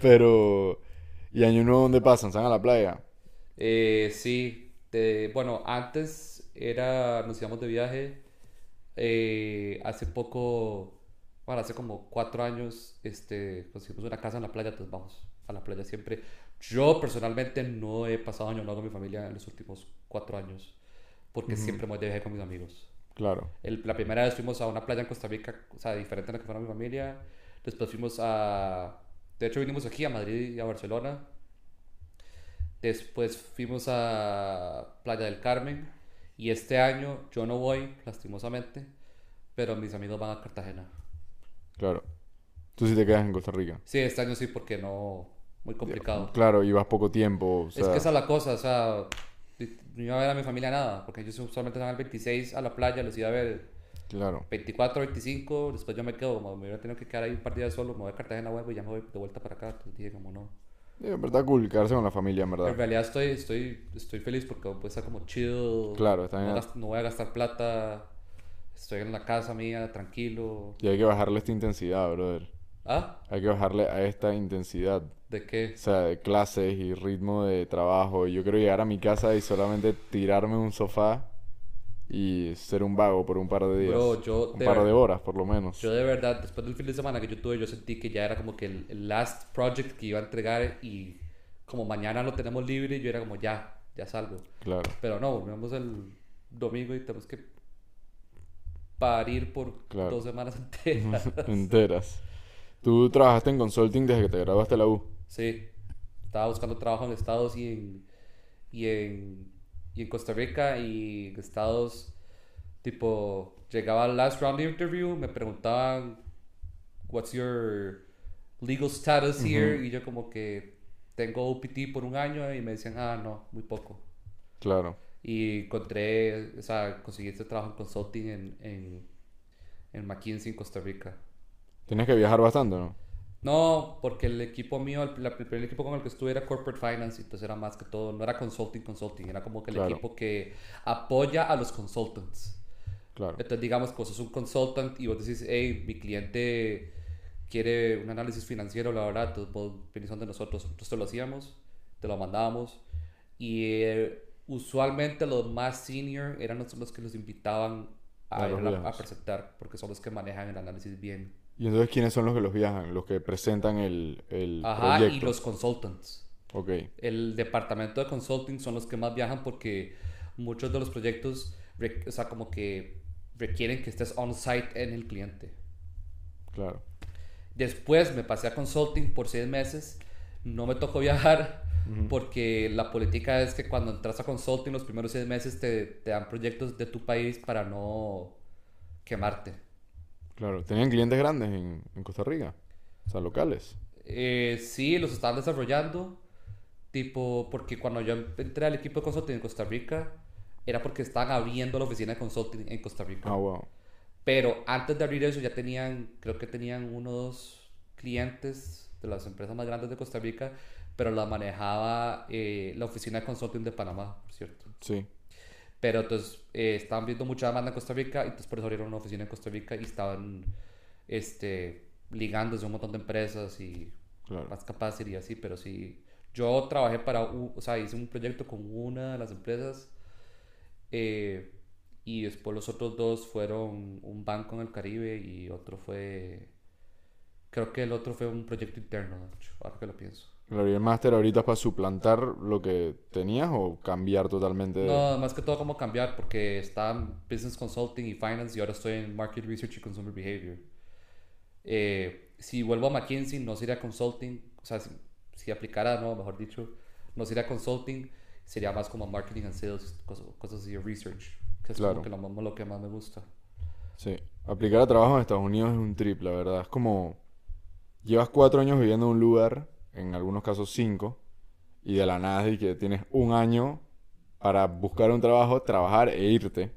Pero, ¿y Año Nuevo dónde pasan? ¿Están a la playa? Eh, sí, de- bueno, antes era, nos íbamos de viaje, eh, hace poco, bueno, hace como cuatro años, este, conseguimos una casa en la playa, entonces vamos a la playa siempre. Yo personalmente no he pasado año nuevo con mi familia en los últimos cuatro años, porque siempre me voy de viaje con mis amigos. Claro. El- la primera vez fuimos a una playa en Costa Rica, o sea, diferente a la que fue mi familia. Después fuimos a... De hecho, vinimos aquí a Madrid y a Barcelona. Después fuimos a Playa del Carmen. Y este año yo no voy, lastimosamente, pero mis amigos van a Cartagena. Claro. Tú sí te quedas en Costa Rica. Sí, este año sí, porque no... Muy complicado. Claro, y vas poco tiempo. O sea, Es que esa es la cosa, o sea, no iba a ver a mi familia nada, porque ellos solamente van el 26 a la playa, los iba a ver Claro. 24, 25, después yo me quedo, me hubiera tenido que quedar ahí un par de días solo, me voy a Cartagena, huevo, y ya me voy de vuelta para acá, entonces dije como no. Sí, en verdad cool quedarse con la familia, en En verdad. realidad estoy, estoy, estoy feliz porque puedo estar como chill, Claro, está no, bien. no voy a gastar plata, estoy en la casa mía, tranquilo. Y hay que bajarle esta intensidad, brother. ¿Ah? Hay que bajarle a esta intensidad. ¿De qué? O sea, de clases y ritmo de trabajo. Yo quiero llegar a mi casa y solamente tirarme en un sofá y ser un vago por un par de días. Bro, yo un de par de horas, por lo menos. Yo de verdad, después del fin de semana que yo tuve, yo sentí que ya era como que el, el last project que iba a entregar y como mañana lo tenemos libre, yo era como ya, ya salgo. Claro. Pero no, volvemos el domingo y tenemos que parir por Claro. dos semanas enteras. Enteras. Tú trabajaste en consulting desde que te graduaste de la U. sí, estaba buscando trabajo en Estados y en, y en, y en Costa Rica y Estados, tipo, llegaba al last round interview, me preguntaban, what's your legal status here? Y yo como que tengo OPT por un año y me decían, ah, no, muy poco. Claro. Y encontré, o sea, conseguí este trabajo en consulting en, en, en McKinsey, en Costa Rica. Tienes que viajar bastante, ¿no? No, porque el equipo mío, el, primer equipo con el que estuve era Corporate Finance, entonces era más que todo, no era consulting, consulting, era como que el Claro. equipo que apoya a los consultants. Claro. Entonces, digamos que vos sos un consultant y vos decís, hey, mi cliente quiere un análisis financiero, la verdad, entonces vos venís donde nosotros, nosotros te lo hacíamos, te lo mandábamos, y eh, usualmente los más senior eran los, los que los invitaban a, A a, presentar, porque son los que manejan el análisis bien. ¿Y entonces quiénes son los que los viajan? Los que presentan el, el Ajá, proyecto. y los consultants. Ok. El departamento de consulting son los que más viajan porque muchos de los proyectos, o sea, como que requieren que estés on-site en el cliente. Claro. Después me pasé a consulting por seis meses. No me tocó viajar porque la política es que cuando entras a consulting los primeros seis meses te, te dan proyectos de tu país para no quemarte. Claro. ¿Tenían clientes grandes en, en Costa Rica? O sea, locales. Eh, sí, los estaban desarrollando. Tipo, porque cuando yo entré al equipo de consulting en Costa Rica, era porque estaban abriendo la oficina de consulting en Costa Rica. Ah, wow. Pero antes de abrir eso ya tenían, creo que tenían unos clientes de las empresas más grandes de Costa Rica, pero la manejaba eh, la oficina de consulting de Panamá, por cierto. Sí. Pero entonces eh, estaban viendo mucha demanda en Costa Rica y entonces por eso abrieron una oficina en Costa Rica y estaban este, ligándose a un montón de empresas y Claro. más capacidad y así, pero sí. Yo trabajé para, o sea, hice un proyecto con una de las empresas eh, y después los otros dos fueron un banco en el Caribe y otro fue, creo que el otro fue un proyecto interno, de hecho, ahora que lo pienso. Claro, y el máster ahorita es para suplantar lo que tenías o cambiar totalmente. No, más que todo como cambiar porque estaba en Business Consulting y Finance y ahora estoy en Market Research y Consumer Behavior. Eh, si vuelvo a McKinsey, no sería Consulting, o sea, si, si aplicara, no, mejor dicho, no sería Consulting, sería más como Marketing and Sales, cosas, cosas así Research, que es Claro. como que lo, lo que más me gusta. Sí. Aplicar a trabajo en Estados Unidos es un trip, la verdad. Es como... Llevas cuatro años viviendo en un lugar, en algunos casos cinco, y de la nada de que tienes un año para buscar un trabajo, trabajar e irte.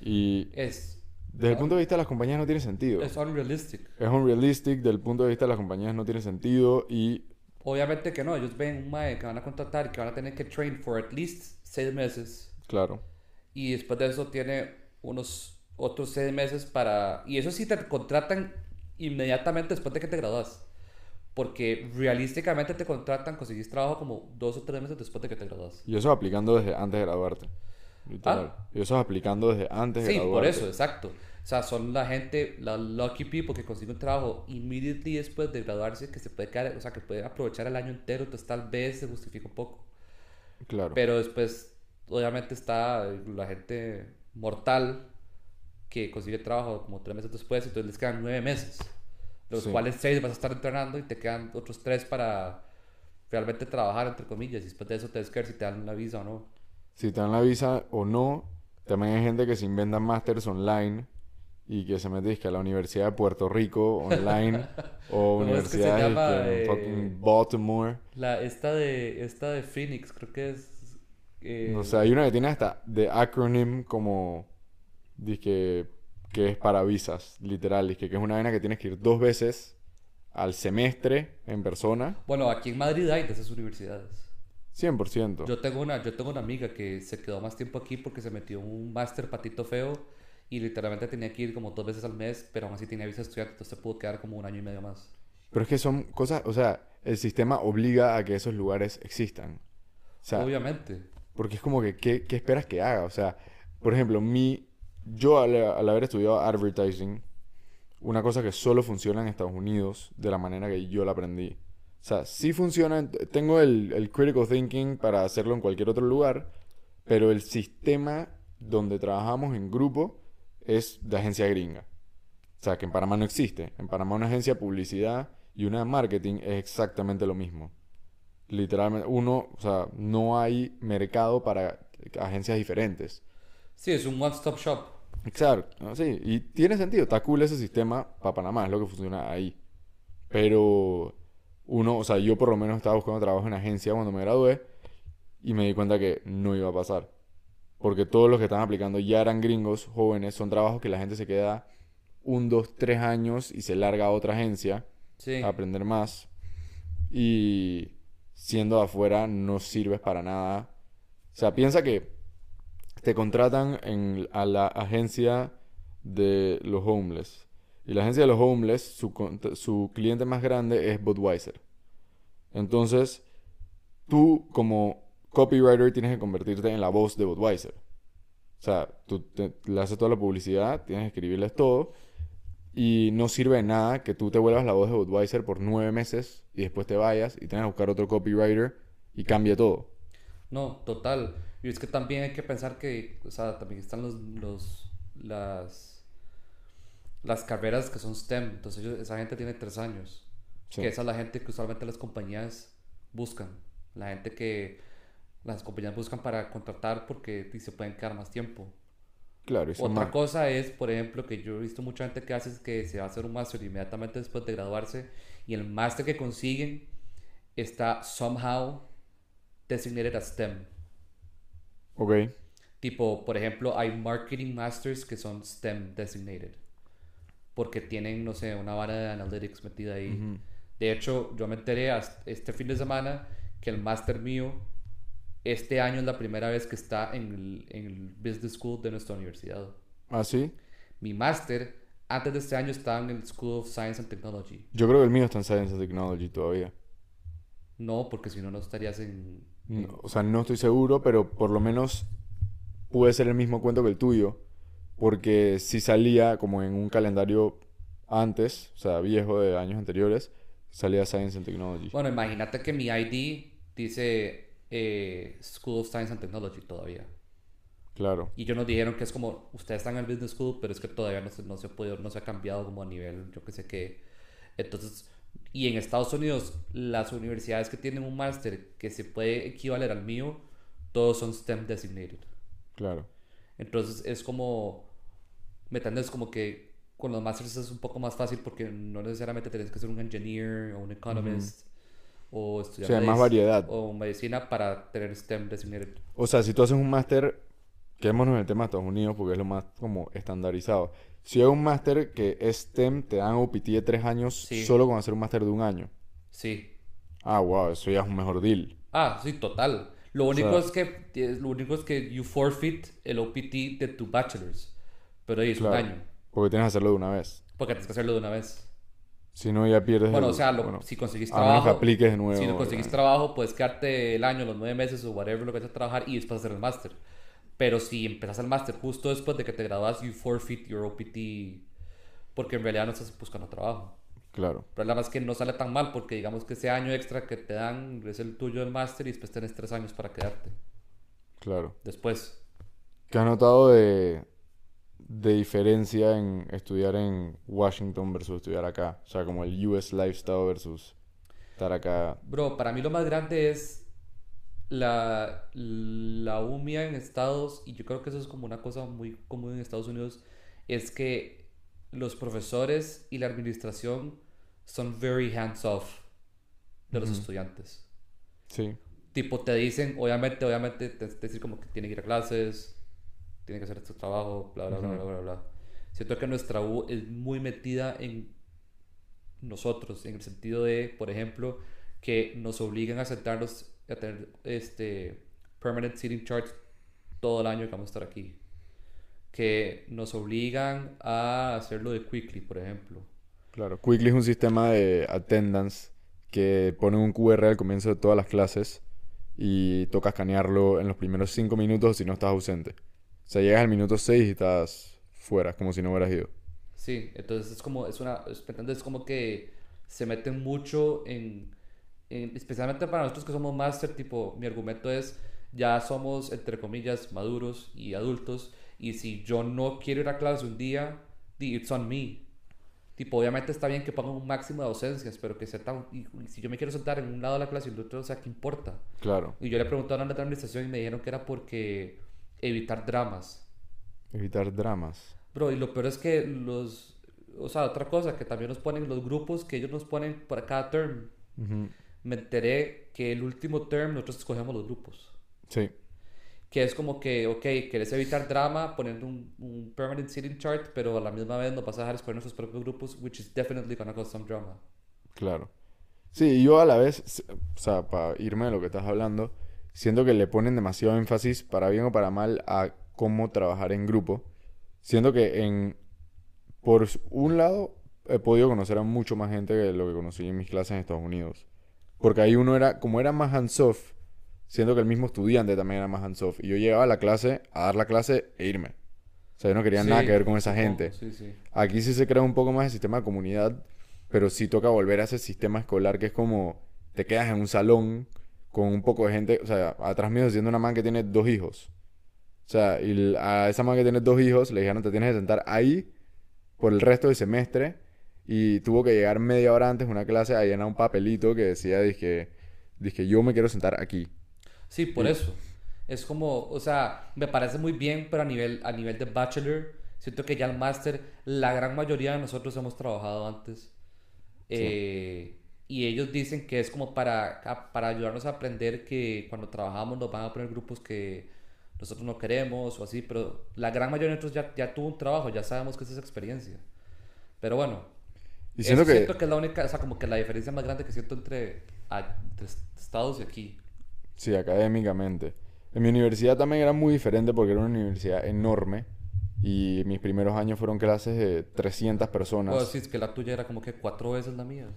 Y Es, desde el punto de vista de las compañías no tiene sentido. es unrealistic. Es unrealistic, desde el punto de vista de las compañías no tiene sentido y Obviamente que no, ellos ven un mae que van a contratar y que van a tener que train for at least seis meses. claro, y después de eso tiene unos otros seis meses para... Y eso sí te contratan inmediatamente después de que te gradúas. Porque realísticamente te contratan, conseguís trabajo como dos o tres meses después de que te gradúas. y eso aplicando desde antes de graduarte. Literal. Y eso es aplicando desde antes de Sí, por graduarte. eso, exacto. O sea, son la gente, la lucky people que consiguen un trabajo immediately después de graduarse, que se puede quedar, o sea, que puede aprovechar el año entero, entonces tal vez se justifica un poco. Claro. Pero después, obviamente, está la gente mortal que consigue trabajo como tres meses después, entonces les quedan nueve meses, los Sí. cuales seis vas a estar entrenando y te quedan otros tres para realmente trabajar, entre comillas, y después de eso te que ver si te dan la visa o no. Si te dan la visa o no, también hay gente que se inventa másters online y que se mete a la Universidad de Puerto Rico online o ¿Cómo es que llama? Eh, fucking Baltimore. La, esta, de, esta de Phoenix, creo que es... eh, O sea, hay una que tiene hasta de acronym como dizque, que es para visas, literal, dizque, que es una vaina que tienes que ir dos veces al semestre en persona, Bueno, aquí en Madrid hay de esas universidades. 100%. Yo tengo una, yo tengo una amiga que se quedó más tiempo aquí porque se metió en un máster patito feo y literalmente tenía que ir como dos veces al mes, pero aún así tenía visa estudiante, entonces se pudo quedar como un año y medio más. Pero es que son cosas, o sea, el sistema obliga a que esos lugares existan. O sea, Obviamente. Porque es como que, ¿qué, qué esperas que haga? O sea, por ejemplo, mi, yo al, haber estudiado advertising, una cosa que solo funciona en Estados Unidos de la manera que yo la aprendí. O sea, sí funciona, en- tengo el, el critical thinking para hacerlo en cualquier otro lugar, pero el sistema donde trabajamos en grupo es de agencia gringa. O sea, que en Panamá no existe. En Panamá una agencia de publicidad y una de marketing es exactamente lo mismo. Literalmente, uno, o sea, no hay mercado para agencias diferentes. Sí, es un one-stop shop. Exacto, ¿no? sí, y tiene sentido, está cool ese sistema para Panamá, es lo que funciona ahí. Pero uno, o sea, yo por lo menos estaba buscando trabajo en agencia cuando me gradué y me di cuenta que no iba a pasar. Porque todos los que estaban aplicando ya eran gringos, jóvenes, son trabajos que la gente se queda un, dos, tres años y se larga a otra agencia Sí. a aprender más. Y siendo de afuera no sirves para nada. O sea, piensa que te contratan en, a la agencia de los homeless. Y la agencia de los homeless, su, cliente más grande es Budweiser. Entonces, tú como copywriter tienes que convertirte en la voz de Budweiser. O sea, tú le haces toda la publicidad, tienes que escribirles todo. Y no sirve de nada que tú te vuelvas la voz de Budweiser por nueve meses y después te vayas y tengas que buscar otro copywriter y cambie todo. No, total. Y es que también hay que pensar que, o sea, también están los, los, las, las carreras que son STEM. Entonces ellos- esa gente tiene tres años. Sí. Que esa es la gente que usualmente las compañías buscan. La gente que las compañías buscan para contratar porque se pueden quedar más tiempo. Claro, Otra cosa es, por ejemplo, que yo he visto mucha gente que hace es que se va a hacer un máster inmediatamente después de graduarse Y el máster que consiguen está somehow designated as STEM. Ok. Tipo, por ejemplo, hay marketing masters que son STEM designated. Porque tienen, no sé, una vara de analytics metida ahí. Ujú. De hecho, yo me enteré este fin de semana que el máster mío, este año es la primera vez que está en el, en el Business School de nuestra universidad. ¿Ah, sí? Mi máster, antes de este año, estaba en el School of Science and Technology. Yo creo que el mío está en Science and Technology todavía. No, porque si no, no estarías en... en- No, o sea, no estoy seguro, pero por lo menos puede ser el mismo cuento que el tuyo. Porque si salía como en un calendario antes, o sea, viejo de años anteriores, salía Science and Technology. Bueno, imagínate que mi ID dice eh, School of Science and Technology todavía. Claro, Y ellos nos dijeron que es como, ustedes están en el Business School, pero es que todavía no se, no se ha podido, no se ha cambiado como a nivel, yo que sé qué. Entonces, y en Estados Unidos, las universidades que tienen un máster que se puede equivaler al mío, todos son STEM designated. claro. Entonces, es como, ¿me entiendes? Como que con los másters es un poco más fácil porque no necesariamente tienes que ser un engineer o un economist o estudiar O sea, más variedad. o medicina para tener STEM designated. O sea, si tú haces un máster, quedémonos en el tema de Estados Unidos porque es lo más como estandarizado. Si es un máster que es STEM, te dan OPT de tres años Sí. solo con hacer un máster de un año. Sí. Ah, wow, eso ya es un mejor deal. Ah, sí, total. Lo único sea- es que lo único es que you forfeit el OPT de tu bachelor's. Pero ahí es Claro. un año. Porque tienes que hacerlo de una vez. Porque tienes que hacerlo de una vez. Si no, ya pierdes Bueno, el- o sea, lo- bueno, si conseguís trabajo. apliques de nuevo. si no conseguís ¿verdad? trabajo, puedes quedarte el año, los nueve meses o whatever lo que vayas a trabajar y después hacer el máster. Pero si empezás el máster justo después de que te gradúas, you forfeit your OPT. Porque en realidad no estás buscando trabajo. Claro, El problema es que no sale tan mal porque digamos que ese año extra que te dan es el tuyo del máster y después tienes tres años para quedarte. claro. Después. ¿Qué has notado de, de diferencia en estudiar en Washington versus estudiar acá? O sea, como el US lifestyle versus estar acá. Bro, para mí lo más grande es la, la UMIA en Estados, y yo creo que eso es como una cosa muy común en Estados Unidos, es que los profesores y la administración son very hands off de los Ujú. estudiantes. Sí, Tipo, te dicen, obviamente, obviamente, te, te decir como que tiene que ir a clases, tiene que hacer este trabajo, bla, bla, bla, Ujú. bla, bla, bla. Siento que nuestra U es muy metida en nosotros, en el sentido de, por ejemplo, que nos obligan a sentarnos a tener este permanent seating charts todo el año que vamos a estar aquí. Que nos obligan a hacerlo de quickly, por ejemplo. claro. Quickly es un sistema de attendance que pone un QR al comienzo de todas las clases y toca escanearlo en los primeros cinco minutos si no estás ausente. O sea, llegas al minuto 6 y estás fuera, como si no hubieras ido. Sí, entonces es como, es una. Es como que se meten mucho en, en- especialmente para nosotros que somos máster, tipo, mi argumento es, ya somos, entre comillas, maduros y adultos, y si yo no quiero ir a clase un día, it's on me. Tipo, obviamente está bien que pongan un máximo de ausencias, pero que sea tan, y, si yo me quiero sentar en un lado de la clase y en el otro, o sea, ¿qué importa? Claro. Y yo le pregunté a una de administración y me dijeron que era porque evitar dramas. Evitar dramas. Bro, y lo peor es que los... O sea, otra cosa, que también nos ponen los grupos que ellos nos ponen para cada term. Ujú. Me enteré que el último term nosotros escogemos los grupos. Sí, Que es como que, ok, querés evitar drama poniendo un, un permanent seating chart, pero a la misma vez nos vas a dejar escoger nuestros propios grupos, which is definitely gonna cause some drama. claro. Sí, yo a la vez, o sea, para irme de lo que estás hablando, siento que le ponen demasiado énfasis, para bien o para mal, a cómo trabajar en grupo. Siento que en, por un lado, he podido conocer a mucho más gente que lo que conocí en mis clases en Estados Unidos. Porque ahí uno era, como era más hands-off, siento que el mismo estudiante también era más hands-off. Y yo llegaba a la clase, a dar la clase e irme. O sea, yo no quería nada que ver con esa gente. Sí, sí. Aquí sí se crea un poco más el sistema de comunidad, pero sí toca volver a ese sistema escolar que es como te quedas en un salón con un poco de gente, o sea, atrás mío siendo una man que tiene dos hijos. O sea, y a esa man que tiene dos hijos le dijeron te tienes que sentar ahí por el resto del semestre y tuvo que llegar media hora antes una clase a llenar un papelito que decía, dije, dije yo me quiero sentar aquí. Sí, por Y- eso. Es como, o sea, me parece muy bien, pero a nivel, a nivel de bachelor, siento que ya el máster, la gran mayoría de nosotros hemos trabajado antes. Eh, y ellos dicen que es como para, para ayudarnos a aprender que cuando trabajamos nos van a poner grupos que nosotros no queremos o así, pero la gran mayoría de nosotros ya, ya tuvo un trabajo, ya sabemos que es esa experiencia. Pero bueno, Y siento eso que, siento que es la única, o sea, como que la diferencia más grande que siento entre, a- entre Estados y aquí. sí, académicamente. En mi universidad también era muy diferente porque era una universidad enorme y mis primeros años fueron clases de 300 personas. O decís que la tuya era como que cuatro veces la mía.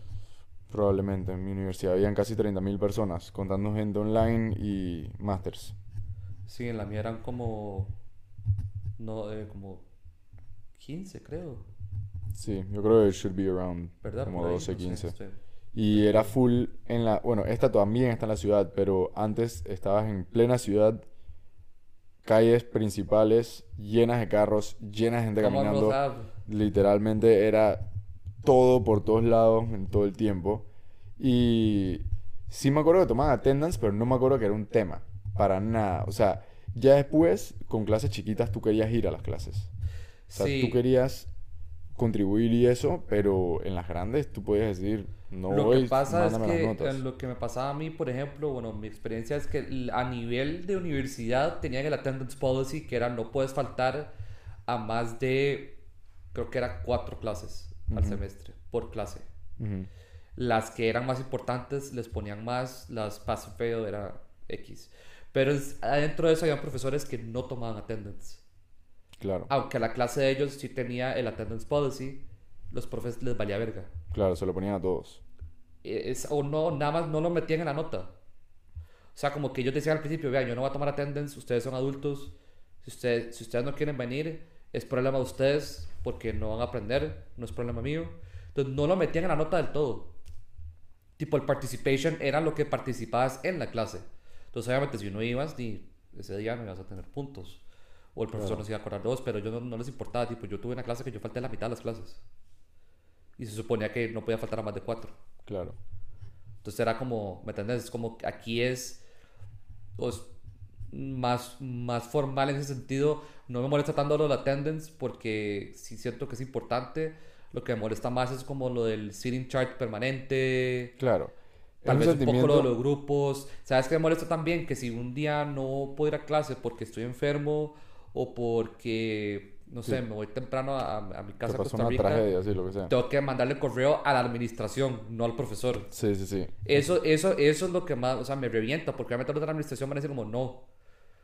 Probablemente. En mi universidad habían casi 30.000 personas, contando gente online y masters. Sí, en la mía eran como, no, eh, como 15 creo, Sí, yo creo que should be around ¿verdad? como Por ahí, 12, no sé, 15. sí. Y era full en la... Bueno, esta también está en la ciudad, pero antes estabas en plena ciudad, calles principales llenas de carros, llenas de gente ¿Cómo caminando. Literalmente era todo por todos lados en todo el tiempo. Y sí me acuerdo que tomaban attendance, pero no me acuerdo que era un tema. Para nada. O sea, ya después, con clases chiquitas, tú querías ir a las clases. O sea, Sí. tú querías contribuir y eso, pero en las grandes tú podías decir, no lo voy, que pasa es que eh, lo que me pasaba a mí, por ejemplo, bueno, mi experiencia es que a nivel de universidad tenían el attendance policy que era no puedes faltar a más de, creo que era cuatro clases al semestre, por clase. Las que eran más importantes les ponían más, las pass fail era X. Pero adentro de eso había profesores que no tomaban attendance. Claro, Aunque la clase de ellos sí tenía el attendance policy, los profes les valía verga. claro, se lo ponían a todos. Es, o no, nada más no lo metían en la nota. O sea, como que ellos decían al principio, vean, yo no voy a tomar attendance, ustedes son adultos, si ustedes, si ustedes no quieren venir, es problema de ustedes porque no van a aprender, no es problema mío. Entonces no lo metían en la nota del todo. Tipo, el participation era lo que participabas en la clase. Entonces, obviamente, si no ibas, ni ese día no ibas a tener puntos. O el profesor no se iba a acordar de vos, pero yo no, no les importaba. Tipo, yo tuve una clase que yo falté la mitad de las clases. Y se suponía que no podía faltar a más de cuatro. Claro. Entonces era como, ¿me entiendes? Es como aquí es pues, más, más formal en ese sentido. No me molesta tanto lo del attendance porque sí siento que es importante. Lo que me molesta más es como lo del sitting chart permanente. Claro. Tal vez un poco lo de sentimiento- los grupos. ¿Sabes qué me molesta también? Que si un día no puedo ir a clase porque estoy enfermo o porque, no sé, Sí. me voy temprano a, a mi Te casa a pasó Costa una Rica, tragedia, así, lo que sea. tengo que mandarle correo a la administración, no al profesor. Sí, sí, sí. Eso, eso, eso es lo que más, o sea, me revienta, porque obviamente los de la administración van a decir como no,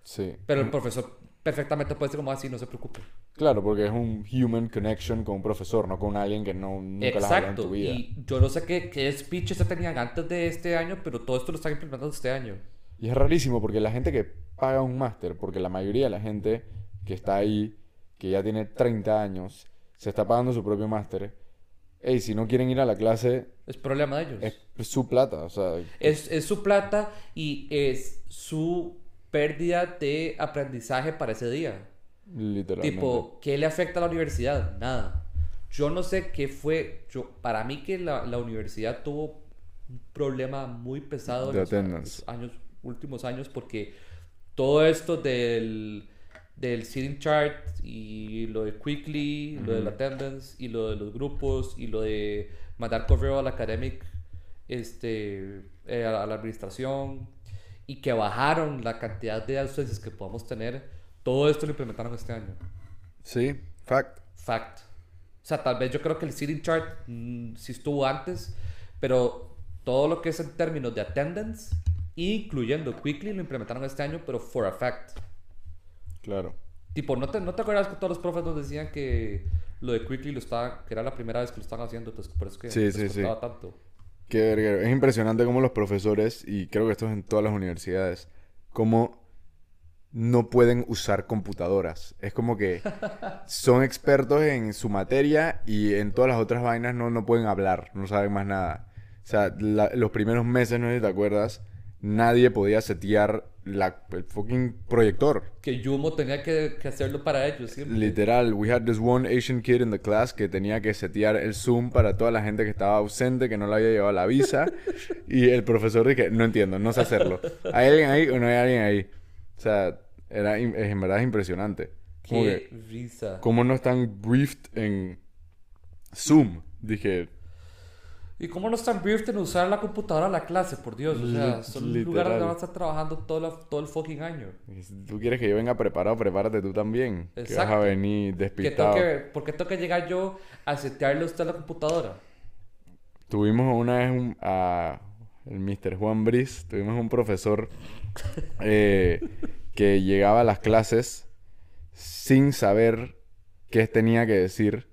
Sí. pero el profesor perfectamente puede decir como así, no se preocupe. Claro, porque es un human connection con un profesor, no con alguien que no, nunca habla en Exacto, tu vida. y yo no sé qué, qué speech se tenían antes de este año, pero todo esto lo están implementando este año. Y es rarísimo porque la gente que paga un máster, porque la mayoría de la gente que está ahí, que ya tiene 30 años, se está pagando su propio máster. Ey, si no quieren ir a la clase, Es problema de ellos. es, su plata, o sea, Es, es su plata y es su pérdida de aprendizaje para ese día. literalmente. Tipo, ¿qué le afecta a la universidad? Nada. Yo no sé qué fue. Yo, para mí que la, la universidad tuvo un problema muy pesado De en los años, últimos años porque todo esto del, del sitting chart y lo de quickly, lo del attendance y lo de los grupos y lo de mandar correo al academic este, eh, a la administración y que bajaron la cantidad de ausencias que podamos tener, todo esto lo implementaron este año. Sí, fact. Fact. O sea, tal vez yo creo que el sitting chart mm, sí estuvo antes, pero todo lo que es en términos de attendance, incluyendo Quickly, lo implementaron este año, pero for a fact. Claro. Tipo, ¿no te, ¿no te acuerdas que todos los profes nos decían que lo de Quickly lo estaba, que era la primera vez que lo estaban haciendo, entonces por eso es que Sí, sí, sí. tanto? Qué verguero. Es impresionante cómo los profesores, y creo que esto es en todas las universidades, cómo no pueden usar computadoras. Es como que son expertos en su materia y en todas las otras vainas no, no pueden hablar, no saben más nada. O sea, la- los primeros meses, no sé si te acuerdas, nadie podía setear la, el fucking proyector. Que Yumo tenía que, que hacerlo para ellos siempre. Literal, we had this one Asian kid in the class que tenía que setear el Zoom para toda la gente que estaba ausente, que no le había llevado la visa. y el profesor dije, no entiendo, no sé hacerlo. ¿Hay alguien ahí o no hay alguien ahí? O sea, era, en verdad es impresionante. Qué risa. ¿Cómo no están briefed en Zoom? Dije, ¿Y cómo no están briefed en usar la computadora a la clase, por Dios? O sea, son lugares donde van a estar trabajando todo, la- todo el fucking año. Si tú quieres que yo venga preparado, prepárate tú también. Que vas a Exacto. venir ¿Qué tengo despistado. ¿Por qué tengo que llegar yo a setearle a usted la computadora? Tuvimos una vez un, a el Mr. Juan Briz, tuvimos un profesor eh, que llegaba a las clases sin saber qué tenía que decir,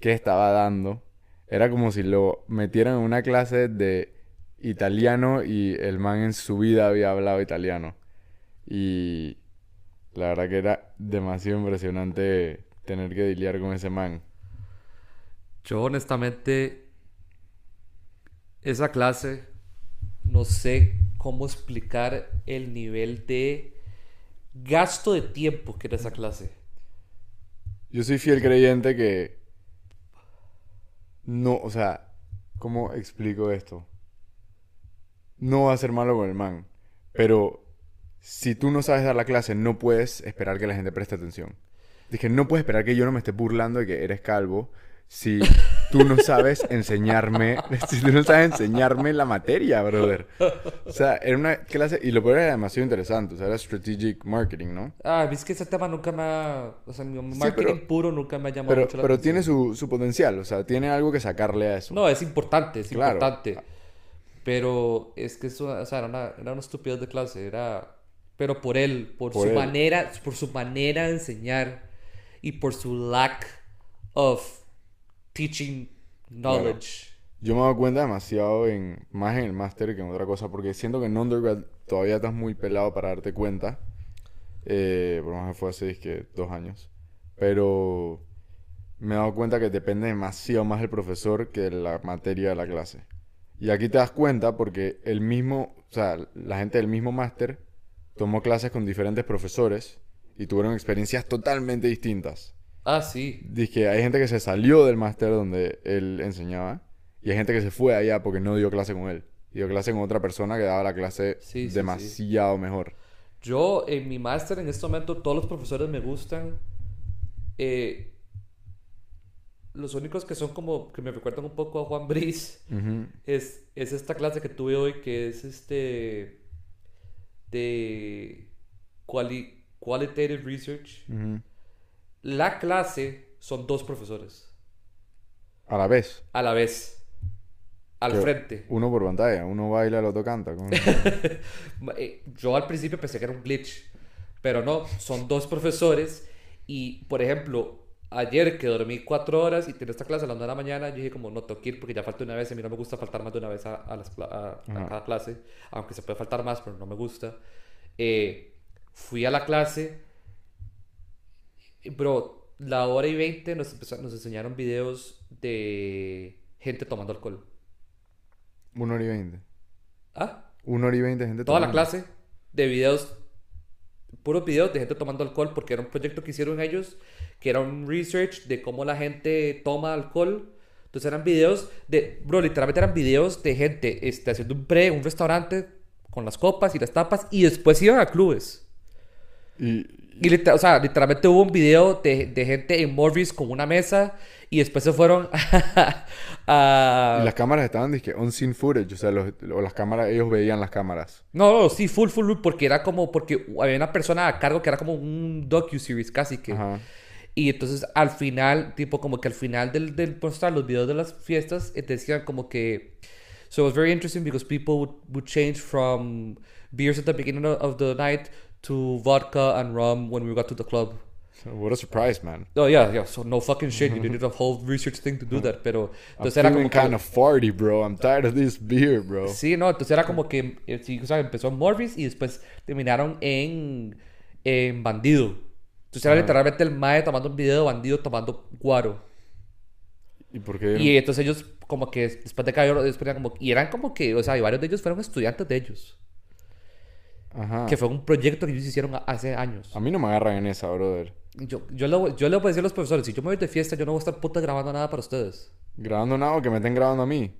qué estaba dando. Era como si lo metieran en una clase de italiano y el man en su vida había hablado italiano. Y la verdad que era demasiado impresionante tener que lidiar con ese man. Yo honestamente, esa clase, no sé cómo explicar el nivel de gasto de tiempo que era esa clase. Yo soy fiel creyente que no, o sea, ¿cómo explico esto? No va a ser malo con el man, pero si tú no sabes dar la clase, no puedes esperar que la gente preste atención. Dije, no puedes esperar que yo no me esté burlando de que eres calvo si tú no sabes enseñarme, tú no sabes enseñarme la materia, brother. O sea, era una clase, y lo peor era demasiado interesante, o sea, era strategic marketing, ¿no? Ah, es que ese tema nunca me ha... O sea, mi marketing pero- puro nunca me ha llamado Pero, mucho la pero atención. tiene su, su potencial, o sea, tiene algo que sacarle a eso. No, es importante, es Claro. importante. Pero es que eso, o sea, era una, era una estupidez de clase, era... Pero por él, por, Por su él. manera, por su manera de enseñar y por su lack of teaching knowledge. Yo me he dado cuenta demasiado en, más en el máster que en otra cosa, porque siento que en undergrad todavía estás muy pelado para darte cuenta. Eh, por lo menos fue hace que dos años. Pero me he dado cuenta que depende demasiado más del profesor que de la materia de la clase. Y aquí te das cuenta porque el mismo, o sea, la gente del mismo máster tomó clases con diferentes profesores y tuvieron experiencias totalmente distintas. Ah, sí. Dice que hay gente que se salió del máster donde él enseñaba y hay gente que se fue allá porque no dio clase con él. Dio clase con otra persona que daba la clase Sí, sí, demasiado mejor. Yo, en mi máster, en este momento, todos los profesores me gustan. Eh, los únicos que son como, que me recuerdan un poco a Juan Briz, Ujú. es, es esta clase que tuve hoy, que es este, de quali- Qualitative Research. La clase son dos profesores, A la vez. a la vez, al Que frente. Uno por pantalla, uno baila, el otro canta. Eh, Yo al principio pensé que era un glitch, pero no, son dos profesores y, por ejemplo, ayer que dormí cuatro horas y tenía esta clase a las 9 de la mañana, yo dije como no tengo que ir porque ya falta una vez, a mí no me gusta faltar más de una vez a, a las a- cada clase, aunque se puede faltar más, pero no me gusta. Eh, fui a la clase, bro, la hora y 20 nos, nos enseñaron videos de gente tomando alcohol. Una hora y veinte. ¿Ah? Una hora y veinte, gente toda la tomando. clase de videos, puros videos de gente tomando alcohol, porque era un proyecto que hicieron ellos, que era un research de cómo la gente toma alcohol. Entonces eran videos de, bro, literalmente eran videos de gente este, haciendo un pre, un restaurante con las copas y las tapas, y después iban a clubes. Y, Y liter- o sea, literalmente hubo un video de, de gente en Morris con una mesa, y después se fueron a... y las cámaras estaban, dizque, on scene footage. O sea, los, las cámaras, ellos veían las cámaras. No, no, sí, full, full, porque era como, porque había una persona a cargo que era como un docu-series casi que. Ajá. Y entonces al final, tipo como que al final del, del mostrar los videos de las fiestas, eh, decían como que... So it was very interesting because people would, would change from beers at the beginning of the night to vodka and rum when we got to the club. What a surprise, man. Oh, yeah, yeah, so no fucking shit, you needed a whole research thing to do that, pero... I'm Entonces era como que... kind of farty, bro. I'm tired of this beer, bro. Sí, no, entonces era como que, eh, sí, o sea, empezó en Morris y después terminaron en, en Bandido. Entonces era Ajá. literalmente el mae tomando un video de Bandido tomando guaro. ¿Y por qué? Y entonces ellos como que después de caer, después eran como, y eran como que, o sea, y varios de ellos fueron estudiantes de ellos. Ajá. Que fue un proyecto que ellos hicieron hace años. A mí no me agarran en esa, brother. Yo, yo, le, voy- yo le voy a decir a los profesores, si yo me voy de fiesta, yo no voy a estar puta grabando nada para ustedes. Grabando nada o que me estén grabando a mí.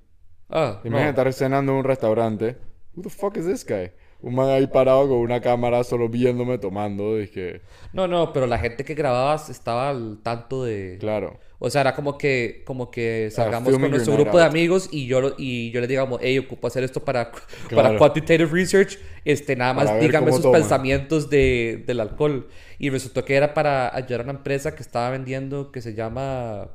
Ah, Imagínate no. estar cenando en un restaurante. Who the fuck is this guy? Un man ahí parado con una cámara solo viéndome tomando. Dije, No, no, pero la gente que grababas estaba al tanto de... claro. O sea, era como que, como que salgamos con nuestro grupo de out. amigos y yo, y yo les digamos, hey, ocupo hacer esto para, para Claro. quantitative research. Este, nada más díganme sus pensamientos de, del alcohol. Y resultó que era para ayudar a una empresa que estaba vendiendo que se llama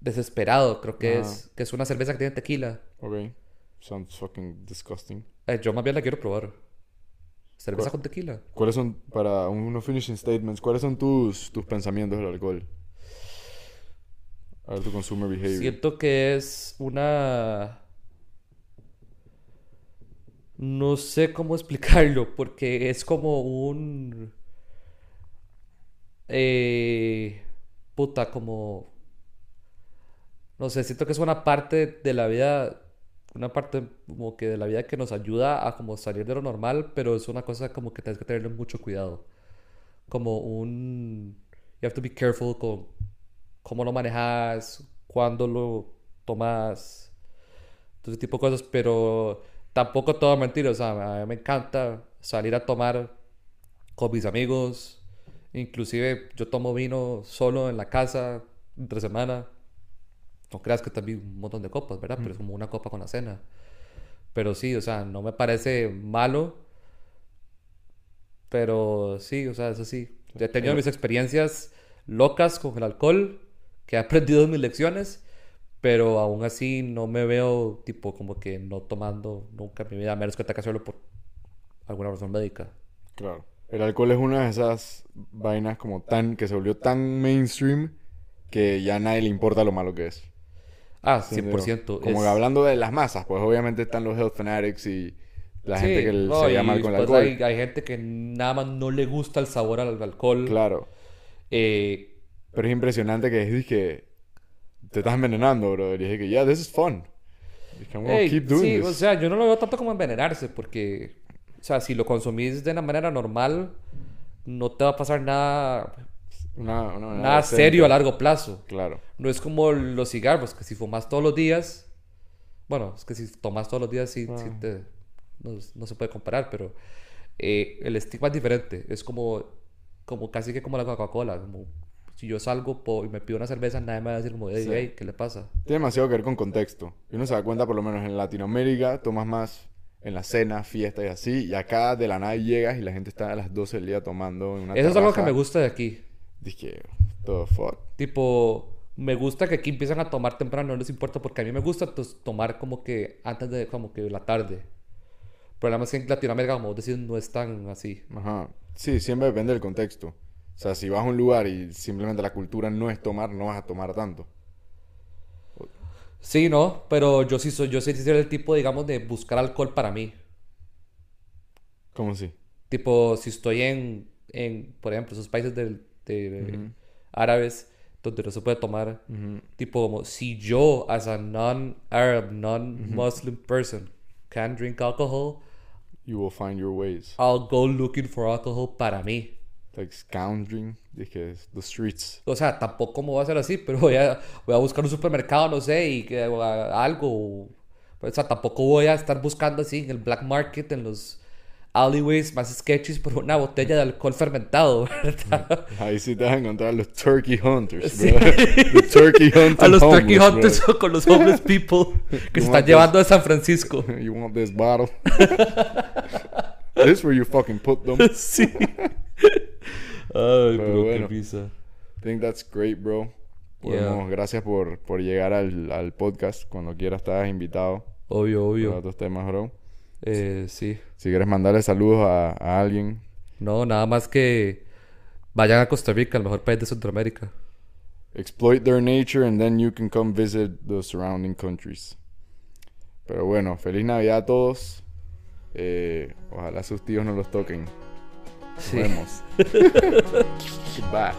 Desesperado, creo que es, que es una cerveza que tiene tequila. Ok. Sounds fucking disgusting. Eh, yo más bien la quiero probar. Cerveza con tequila. ¿Cuáles son, para unos finishing statements, cuáles son tus, tus pensamientos del alcohol? A ver tu consumer behavior. Siento que es una... No sé cómo explicarlo, porque es como un... Eh... Puta, como... No sé, siento que es una parte de la vida, una parte como que de la vida que nos ayuda a como salir de lo normal, pero es una cosa como que tienes que tenerle mucho cuidado. Como un... You have to be careful con cómo lo manejas, cuándo lo tomas, todo ese tipo de cosas, pero tampoco todo mentira, o sea, a mí me encanta salir a tomar con mis amigos, inclusive yo tomo vino solo en la casa entre semana, no creas que también un montón de copas, ¿verdad? Pero es como una copa con la cena. Pero sí, o sea, no me parece malo, pero sí, o sea, eso sí. He tenido mis experiencias locas con el alcohol, que he aprendido mis lecciones, pero aún así no me veo tipo como que no tomando nunca en mi vida, a menos que tenga que hacerlo por alguna razón médica. Claro. El alcohol es una de esas vainas como tan, que se volvió tan mainstream que ya a nadie le importa lo malo que es. Ah, Sí, 100%. Como que hablando de las masas, pues obviamente están los health fanatics y la Sí, gente que no, se llama con el después alcohol. Hay, hay gente que nada más no le gusta el sabor al alcohol. Claro. Eh, Pero es impresionante que es que te estás envenenando, bro. Y dije que, yeah, this is fun. Dije, I'm gonna Ey, keep doing sí, this. o sea, yo no lo veo tanto como envenenarse, porque, o sea, si lo consumís de una manera normal, no te va a pasar nada, una manera nada decente. serio a largo plazo. Claro. No es como los cigarros, que si fumas todos los días, bueno, es que si tomas todos los días, sí, sí Ah. te- no, no se puede comparar, pero eh, el estigma es diferente. Es como, como casi que como la Coca-Cola. Como si yo salgo po- y me pido una cerveza, nadie me va a decir como, hey, Sí. hey, ¿qué le pasa? Tiene demasiado que ver con contexto. Y uno se da cuenta, por lo menos en Latinoamérica, tomas más en la cena, fiestas y así. Y acá de la nada llegas y la gente está a las 12 del día tomando en una Eso es algo que me gusta de aquí. Dije, the fuck. Tipo, me gusta que aquí empiezan a tomar temprano, no les importa, porque a mí me gusta pues, tomar como que antes de como que la tarde. El problema es que en Latinoamérica, como vos decís, no es tan así. Ajá. Sí, siempre depende del contexto. O sea, si vas a un lugar y simplemente la cultura no es tomar, no vas a tomar tanto. Sí, no, pero yo sí soy, yo sí soy el tipo, digamos, de buscar alcohol para mí. ¿Cómo así? Tipo, si estoy en, en por ejemplo, esos países del- de, árabes donde no se puede tomar, tipo, como si yo, as a non-Arab, non-Muslim person, can drink alcohol, You will find your ways. I'll go looking for alcohol para mí. Like scoundering. Dije, the streets. O sea, tampoco me voy a hacer así, pero voy a, voy a buscar un supermercado, no sé, y que, o a- algo. O sea, tampoco voy a estar buscando así en el black market, en los alleyways más sketches por una botella de alcohol fermentado, ¿verdad? Ahí sí te vas a encontrar a los turkey hunters, Sí. bro. The turkey hunting A los turkey homeless, hunters bro. o con los homeless people que se You están want llevando de San Francisco. You want this bottle? this where you fucking put them. sí. Ay, Pero bueno. qué risa. I think that's great, bro. Podemos- Gracias por, por llegar al, al podcast. Cuando quieras estás invitado Obvio, para obvio. otros temas, bro. Eh, sí. Si quieres mandarle saludos a, a alguien, No, nada más que vayan a Costa Rica, el mejor país de Centroamérica. exploit their nature and then you can come visit the surrounding countries. Pero bueno, feliz Navidad a todos. Eh, ojalá sus tíos no los toquen. Nos Sí. vemos. Goodbye.